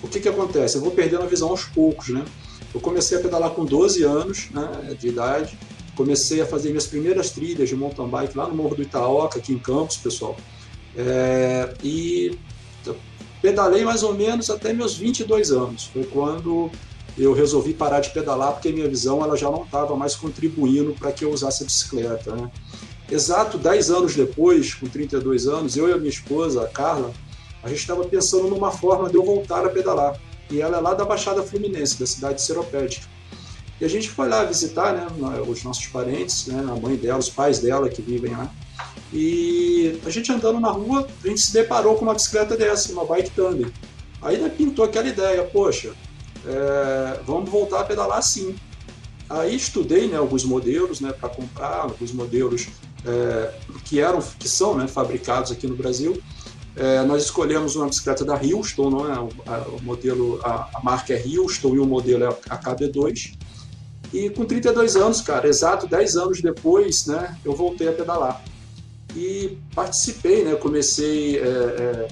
Speaker 2: o que, que acontece? Eu vou perdendo a visão aos poucos, né? Eu comecei a pedalar com 12 anos né, de idade, comecei a fazer minhas primeiras trilhas de mountain bike lá no Morro do Itaoca, aqui em Campos, pessoal. É, e pedalei mais ou menos até meus 22 anos. Foi quando eu resolvi parar de pedalar porque minha visão ela já não estava mais contribuindo para que eu usasse a bicicleta. Né? Exato 10 anos depois, com 32 anos, eu e a minha esposa, a Carla, a gente estava pensando numa forma de eu voltar a pedalar. E ela é lá da Baixada Fluminense, da cidade de Seropédica. E a gente foi lá visitar né, os nossos parentes, né, a mãe dela, os pais dela que vivem lá. E a gente andando na rua, a gente se deparou com uma bicicleta dessa, uma bike tandem. Aí pintou aquela ideia, poxa, é, vamos voltar a pedalar sim. Aí estudei né, alguns modelos né, para comprar, alguns modelos é, que eram, que são né, fabricados aqui no Brasil. É, nós escolhemos uma bicicleta da Houston, não é? o modelo, a, a, marca é Houston e o modelo é a KB2. E com 32 anos, cara, exato 10 anos depois, né, eu voltei a pedalar. E participei, né, comecei é, é,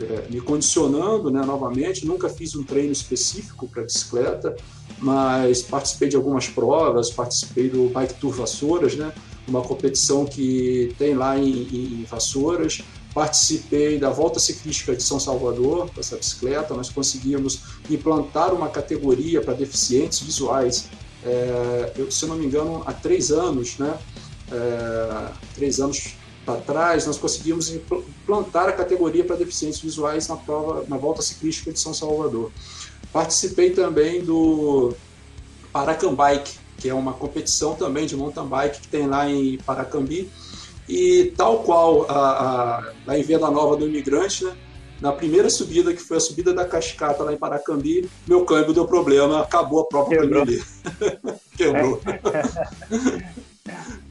Speaker 2: é me condicionando né, novamente, nunca fiz um treino específico para bicicleta, mas participei de algumas provas, participei do Bike Tour Vassouras, né, uma competição que tem lá em, em Vassouras. Participei da Volta Ciclística de São Salvador com essa bicicleta. Nós conseguimos implantar uma categoria para deficientes visuais. É, eu, se não me engano, há três anos, né? É, três anos para trás, nós conseguimos implantar a categoria para deficientes visuais na prova na volta ciclística de São Salvador. Participei também do Paracambike, que é uma competição também de mountain bike que tem lá em Paracambi. E tal qual a, a, a em Venda Nova do Imigrante, né? na primeira subida, que foi a subida da Cascata lá em Paracambi, meu câmbio deu problema, acabou a própria Quebrou. Quebrou.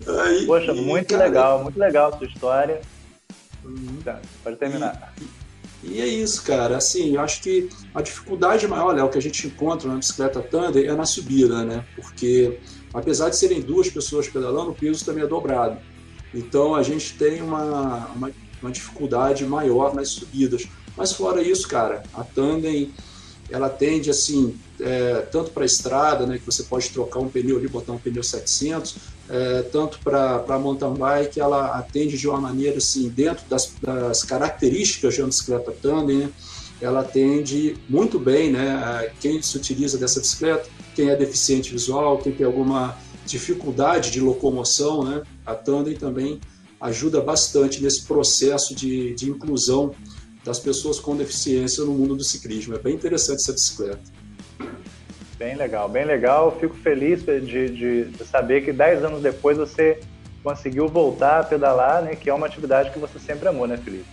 Speaker 3: Aí, Poxa, e, muito cara, legal, muito legal a sua história. Uhum. Tá, pode terminar.
Speaker 2: E, e, é isso, cara. Assim, eu acho que a dificuldade maior, Léo, que a gente encontra na bicicleta Thunder é na subida, né? Porque apesar de serem duas pessoas pedalando, o peso também é dobrado. Então a gente tem uma, uma, uma dificuldade maior nas subidas. Mas fora isso, cara, a Tandem ela tende assim, é, tanto para a estrada, né, que você pode trocar um pneu ali, botar um pneu 700, é, tanto para mountain bike, ela atende de uma maneira assim, dentro das, das características de uma bicicleta tandem, né, ela atende muito bem né, quem se utiliza dessa bicicleta, quem é deficiente visual, quem tem alguma dificuldade de locomoção, né, a tandem também ajuda bastante nesse processo de, de inclusão das pessoas com deficiência no mundo do ciclismo. É bem interessante essa bicicleta.
Speaker 3: Bem legal, bem legal. Fico feliz de, de, de saber que 10 anos depois você conseguiu voltar a pedalar, né? Que é uma atividade que você sempre amou, né, Felipe?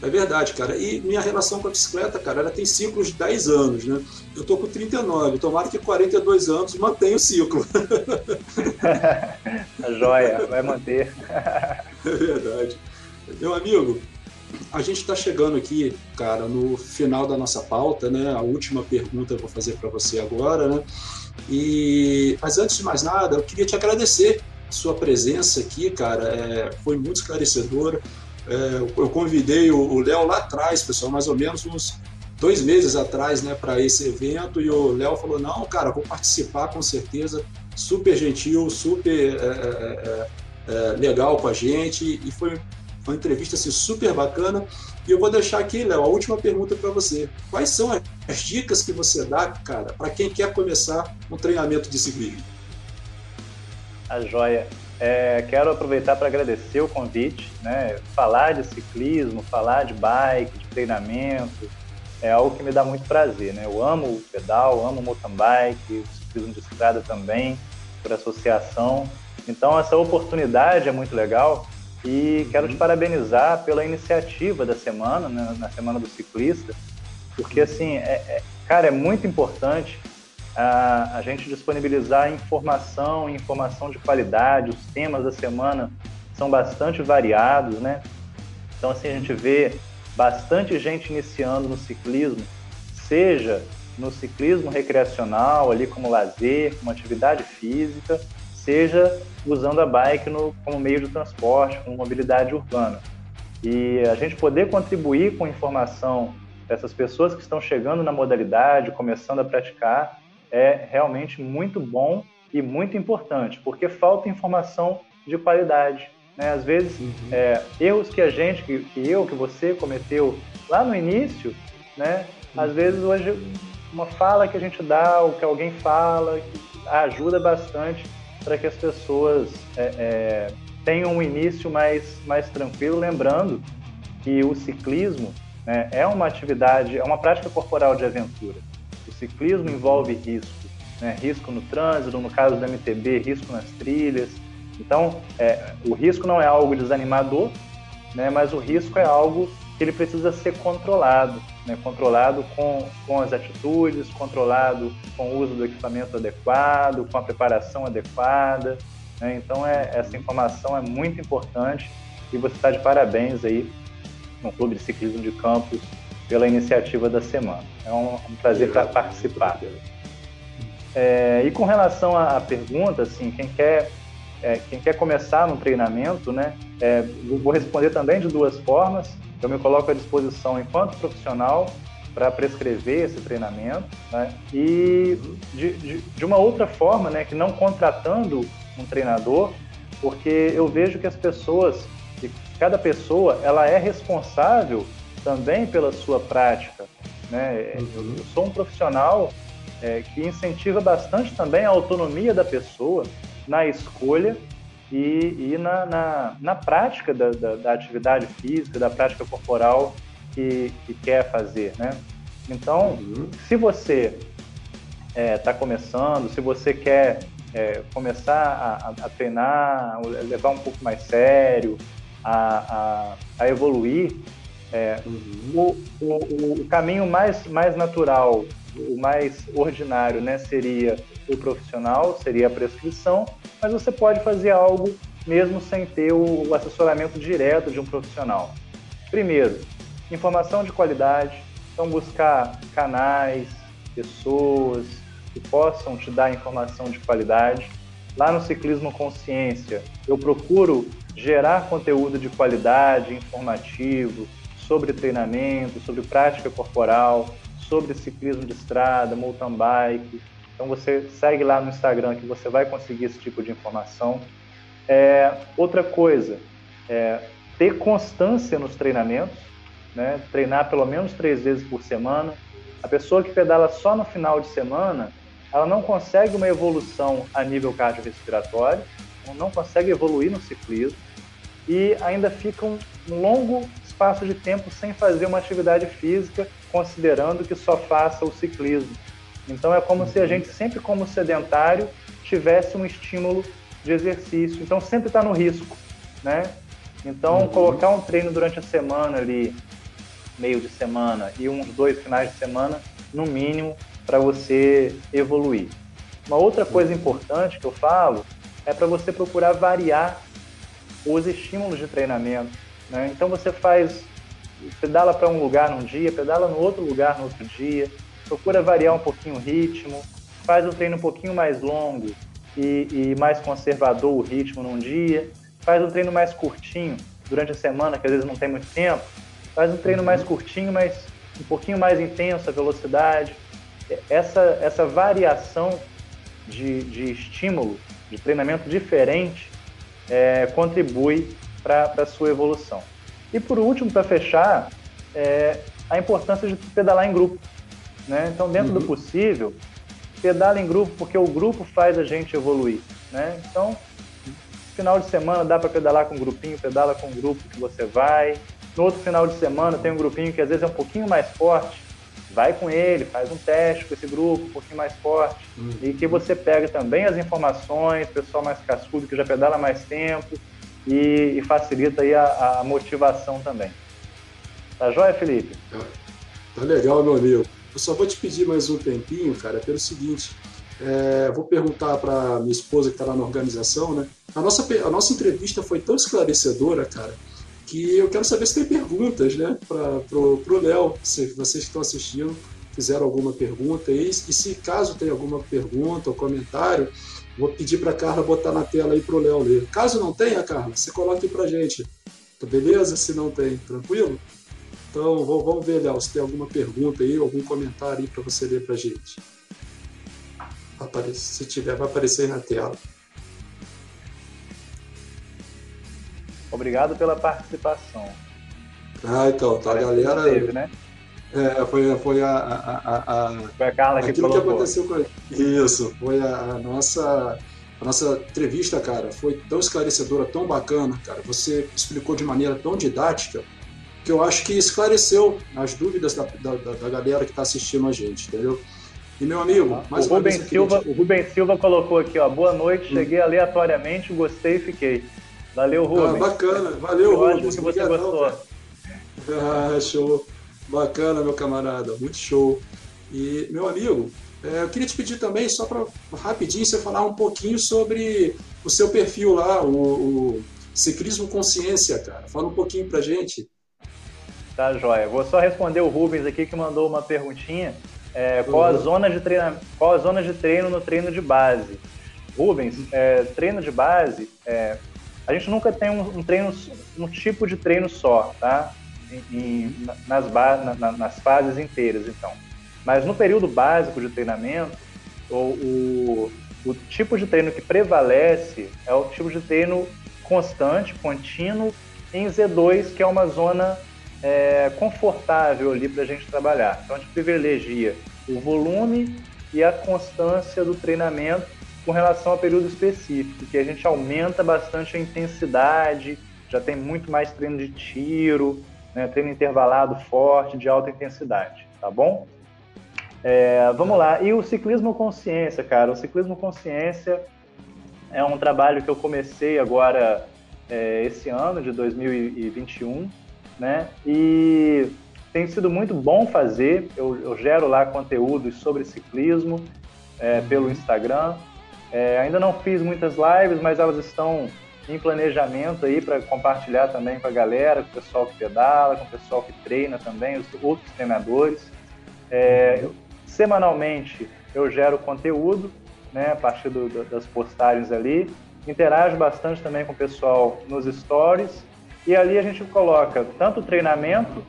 Speaker 2: É verdade, cara. E minha relação com a bicicleta, cara, ela tem ciclos de 10 anos, né? Eu tô com 39, tomara que 42 anos mantenha o ciclo.
Speaker 3: a joia, vai manter.
Speaker 2: é verdade. Meu amigo, a gente está chegando aqui, cara, no final da nossa pauta, né? A última pergunta eu vou fazer para você agora, né? E mas antes de mais nada, eu queria te agradecer sua presença aqui, cara. É, foi muito esclarecedora. É, eu convidei o Léo lá atrás, pessoal, mais ou menos uns dois meses atrás, né, para esse evento, e o Léo falou: não, cara, vou participar com certeza. Super gentil, super é, é, é, é legal com a gente, e foi uma entrevista assim, super bacana. E eu vou deixar aqui, Léo, a última pergunta para você. Quais são as dicas que você dá, cara, para quem quer começar um treinamento de ciclismo?
Speaker 3: A joia. É, quero aproveitar para agradecer o convite, né? Falar de ciclismo, falar de bike, de treinamento, é algo que me dá muito prazer, né? Eu amo o pedal, amo o mountain bike, o ciclismo de estrada também, por associação. Então essa oportunidade é muito legal e quero te parabenizar pela iniciativa da semana, né, na Semana do Ciclista, porque, assim, é, é, cara, é muito importante a, a gente disponibilizar informação, informação de qualidade. Os temas da semana são bastante variados, né? Então, assim, a gente vê bastante gente iniciando no ciclismo, seja no ciclismo recreacional, ali como lazer, como atividade física, seja usando a bike no, como meio de transporte, como mobilidade urbana. E a gente poder contribuir com informação dessas pessoas que estão chegando na modalidade, começando a praticar, é realmente muito bom e muito importante, porque falta informação de qualidade. Né? Às vezes, uhum. é, erros que a gente, que, que, eu, que você cometeu lá no início, né? Uhum. às vezes hoje uma fala que a gente dá, ou que alguém fala, ajuda bastante para que as pessoas é, é, tenham um início mais, mais tranquilo, lembrando que o ciclismo né, é uma atividade, é uma prática corporal de aventura. O ciclismo envolve risco, né, risco no trânsito, no caso do MTB, risco nas trilhas. Então, é, o risco não é algo desanimador, né, mas o risco é algo que ele precisa ser controlado, né? controlado com, com as atitudes, controlado com o uso do equipamento adequado, com a preparação adequada. Né? Então, é, essa informação é muito importante e você está de parabéns aí no Clube de Ciclismo de Campos pela iniciativa da semana. É um, um prazer participar. É, e com relação à pergunta, assim, quem quer é, quem quer começar no treinamento, né, é, vou responder também de duas formas. Eu me coloco à disposição enquanto profissional para prescrever esse treinamento, né, e de, de, de, uma outra forma, né, que não contratando um treinador, porque eu vejo que as pessoas, que cada pessoa, ela é responsável também pela sua prática. Né? Uhum. Eu sou um profissional é, que incentiva bastante também a autonomia da pessoa na escolha e, e na, na, na, prática da, da, da, atividade física, da prática corporal que, que quer fazer, né? Então, uhum. se você está é, tá começando, se você quer é, começar a, a, treinar, levar um pouco mais sério, a, a, a evoluir, é, uhum. o, o, o, caminho mais, mais natural, o mais ordinário, né, seria o profissional, seria a prescrição, mas você pode fazer algo mesmo sem ter o, assessoramento direto de um profissional. Primeiro, informação de qualidade, então buscar canais, pessoas que possam te dar informação de qualidade. Lá no Ciclismo Consciência, eu procuro gerar conteúdo de qualidade, informativo, sobre treinamento, sobre prática corporal, sobre ciclismo de estrada, mountain bike. Então você segue lá no Instagram que você vai conseguir esse tipo de informação. É, outra coisa, é, ter constância nos treinamentos, né? treinar pelo menos três vezes por semana. A pessoa que pedala só no final de semana, ela não consegue uma evolução a nível cardiorrespiratório, não consegue evoluir no ciclismo e ainda fica um longo espaço de tempo sem fazer uma atividade física, considerando que só faça o ciclismo. Então é como se a gente sempre como sedentário tivesse um estímulo de exercício, então sempre está no risco, né? Então uhum. colocar um treino durante a semana ali, meio de semana e uns dois finais de semana, no mínimo, para você evoluir. Uma outra coisa importante que eu falo é para você procurar variar os estímulos de treinamento. Né? Então você faz, pedala para um lugar num dia, pedala no outro lugar no outro dia, procura variar um pouquinho o ritmo, faz o treino um pouquinho mais longo e, e mais conservador o ritmo num dia, faz um treino mais curtinho durante a semana, que às vezes não tem muito tempo, faz um treino mais curtinho, mas um pouquinho mais intenso a velocidade. Essa, essa variação de, de estímulo, de treinamento diferente, é, contribui para a sua evolução. E por último, para fechar, é, a importância de pedalar em grupo. Né? Então, dentro uhum. do possível, pedala em grupo, porque o grupo faz a gente evoluir. Né? Então, final de semana dá para pedalar com um grupinho, pedala com um grupo que você vai. No outro final de semana tem um grupinho que às vezes é um pouquinho mais forte, vai com ele, faz um teste com esse grupo um pouquinho mais forte uhum. e que você pega também as informações, pessoal mais cascudo que já pedala mais tempo e, e facilita aí a, a, motivação também. Tá joia, Felipe?
Speaker 2: Tá, tá legal, meu amigo. Eu só vou te pedir mais um tempinho, cara, pelo seguinte. É, vou perguntar para minha esposa que está lá na organização, né? A nossa, a nossa entrevista foi tão esclarecedora, cara, que eu quero saber se tem perguntas, né, para o Léo, se vocês que estão assistindo fizeram alguma pergunta aí, e se caso tem alguma pergunta ou comentário, vou pedir para a Carla botar na tela aí para o Léo ler. Caso não tenha, Carla, você coloca aí para gente, tá beleza? Se não tem, tranquilo? Então, vamos ver, Léo, se tem alguma pergunta aí, algum comentário aí para você ler para gente. Se tiver, vai aparecer aí na tela.
Speaker 3: Obrigado pela participação.
Speaker 2: Ah, então, tá, a galera. Teve, né? É, foi, foi a, a, a,
Speaker 3: Foi a Carla que
Speaker 2: Aquilo que aconteceu com Isso, foi a, a, nossa. A nossa entrevista, cara, foi tão esclarecedora, tão bacana, cara. Você explicou de maneira tão didática que eu acho que esclareceu as dúvidas da, da, da galera que está assistindo a gente, entendeu? E meu amigo,
Speaker 3: mais o Rubem Silva, O Rubem Silva colocou aqui, ó, boa noite, hum. cheguei aleatoriamente, gostei e fiquei. Valeu, Rubens.
Speaker 2: Ah, bacana, valeu,
Speaker 3: Eu Rubens. que você gostou.
Speaker 2: Ah, show. Bacana, meu camarada, muito show. E, meu amigo, é, eu queria te pedir também, só para rapidinho, você falar um pouquinho sobre o seu perfil lá, o, o Ciclismo Consciência, cara. Fala um pouquinho pra gente.
Speaker 3: Tá, joia. Vou só responder o Rubens aqui que mandou uma perguntinha. É, qual, a uhum. zona de treino, qual a zona de treino no treino de base? Rubens, é, treino de base, é, a gente nunca tem um, um treino, um tipo de treino só, tá? Em, nas, na, nas fases inteiras, então. Mas no período básico de treinamento, o, o, o tipo de treino que prevalece é o tipo de treino constante, contínuo, em Z2, que é uma zona é, confortável ali para a gente trabalhar. Então a gente privilegia o volume e a constância do treinamento com relação a período específico, que a gente aumenta bastante a intensidade, já tem muito mais treino de tiro, né, treino intervalado forte, de alta intensidade, tá bom? É, vamos lá. E o ciclismo consciência, cara. O ciclismo consciência é um trabalho que eu comecei agora é, esse ano de 2021, né? E tem sido muito bom fazer. Eu, eu gero lá conteúdos sobre ciclismo é, pelo Instagram. É, ainda não fiz muitas lives, mas elas estão em planejamento aí para compartilhar também com a galera, com o pessoal que pedala, com o pessoal que treina também, os outros treinadores. É, semanalmente eu gero conteúdo, né, a partir do, das postagens ali, interajo bastante também com o pessoal nos stories e ali a gente coloca tanto o treinamento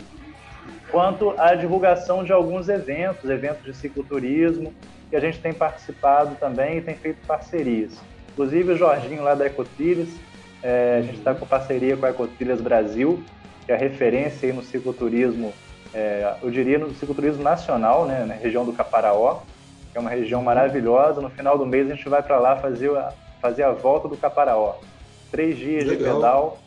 Speaker 3: quanto a divulgação de alguns eventos, eventos de cicloturismo, que a gente tem participado também e tem feito parcerias. Inclusive o Jorginho lá da Ecotrilhas, é, a gente está com parceria com a Ecotrilhas Brasil, que é a referência no cicloturismo, é, eu diria no cicloturismo nacional, né, na região do Caparaó, que é uma região maravilhosa. No final do mês a gente vai para lá fazer a, fazer a volta do Caparaó. Três dias Legal. de pedal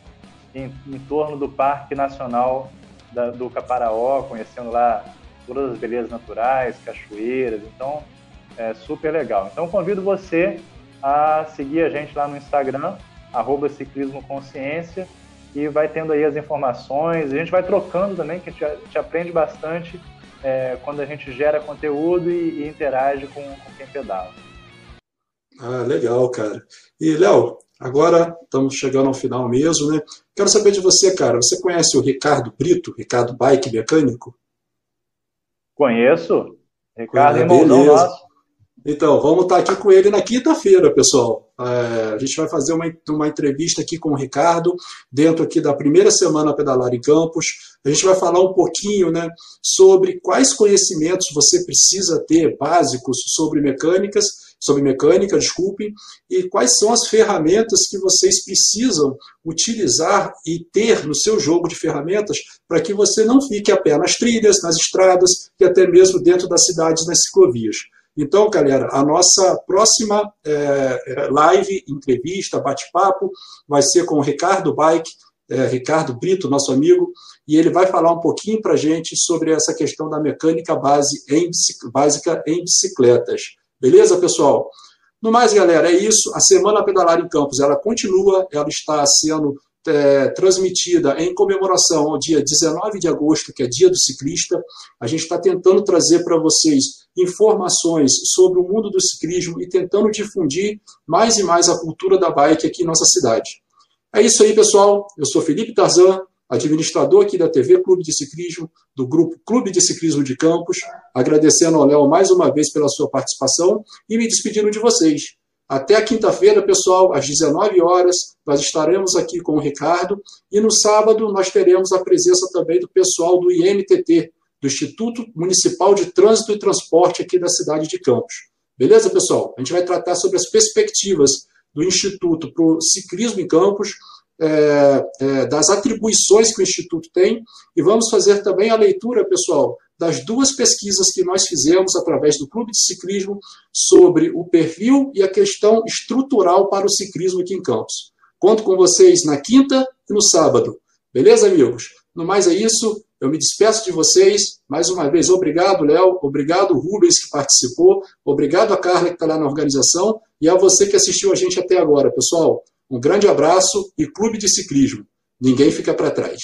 Speaker 3: em, em, torno do Parque Nacional da, do Caparaó, conhecendo lá todas as belezas naturais, cachoeiras. Então, é super legal. Então, convido você a seguir a gente lá no Instagram, arroba Ciclismo Consciência, e vai tendo aí as informações. A gente vai trocando também, que a gente, a gente aprende bastante é, quando a gente gera conteúdo e, e interage com, com quem pedala.
Speaker 2: Ah, legal, cara. E, Léo, agora estamos chegando ao final mesmo, né? Quero saber de você, cara. Você conhece o Ricardo Brito, Ricardo Bike Mecânico?
Speaker 3: Conheço. Ricardo, ah, irmãozão nosso.
Speaker 2: Então, vamos estar aqui com ele na quinta-feira, pessoal. É, a gente vai fazer uma, uma entrevista aqui com o Ricardo, dentro aqui da primeira semana Pedalar em Campos. A gente vai falar um pouquinho né, sobre quais conhecimentos você precisa ter básicos sobre mecânicas, sobre mecânica, desculpe, e quais são as ferramentas que vocês precisam utilizar e ter no seu jogo de ferramentas para que você não fique a pé nas trilhas, nas estradas e até mesmo dentro das cidades, nas ciclovias. Então, galera, a nossa próxima é, live, entrevista, bate-papo, vai ser com o Ricardo Bike, é, Ricardo Brito, nosso amigo, e ele vai falar um pouquinho para a gente sobre essa questão da mecânica base em, básica em bicicletas. Beleza, pessoal? No mais, galera, é isso. A Semana Pedalar em Campos, ela continua, ela está sendo é, transmitida em comemoração ao dia 19 de agosto, que é dia do ciclista. A gente está tentando trazer para vocês informações sobre o mundo do ciclismo e tentando difundir mais e mais a cultura da bike aqui em nossa cidade. É isso aí, pessoal. Eu sou Felipe Tarzan, administrador aqui da TV Clube de Ciclismo, do grupo Clube de Ciclismo de Campos, agradecendo ao Léo mais uma vez pela sua participação e me despedindo de vocês. Até quinta-feira, pessoal, às 19 horas, nós estaremos aqui com o Ricardo e no sábado nós teremos a presença também do pessoal do IMTT, do Instituto Municipal de Trânsito e Transporte aqui da cidade de Campos. Beleza, pessoal? A gente vai tratar sobre as perspectivas do Instituto para o ciclismo em Campos, é, é, das atribuições que o Instituto tem, e vamos fazer também a leitura, pessoal, das duas pesquisas que nós fizemos através do Clube de Ciclismo sobre o perfil e a questão estrutural para o ciclismo aqui em Campos. Conto com vocês na quinta e no sábado. Beleza, amigos? No mais é isso. Eu me despeço de vocês. Mais uma vez, obrigado, Léo. Obrigado, Rubens, que participou. Obrigado a Carla, que está lá na organização. E a você que assistiu a gente até agora, pessoal. Um grande abraço e Clube de Ciclismo. Ninguém fica para trás.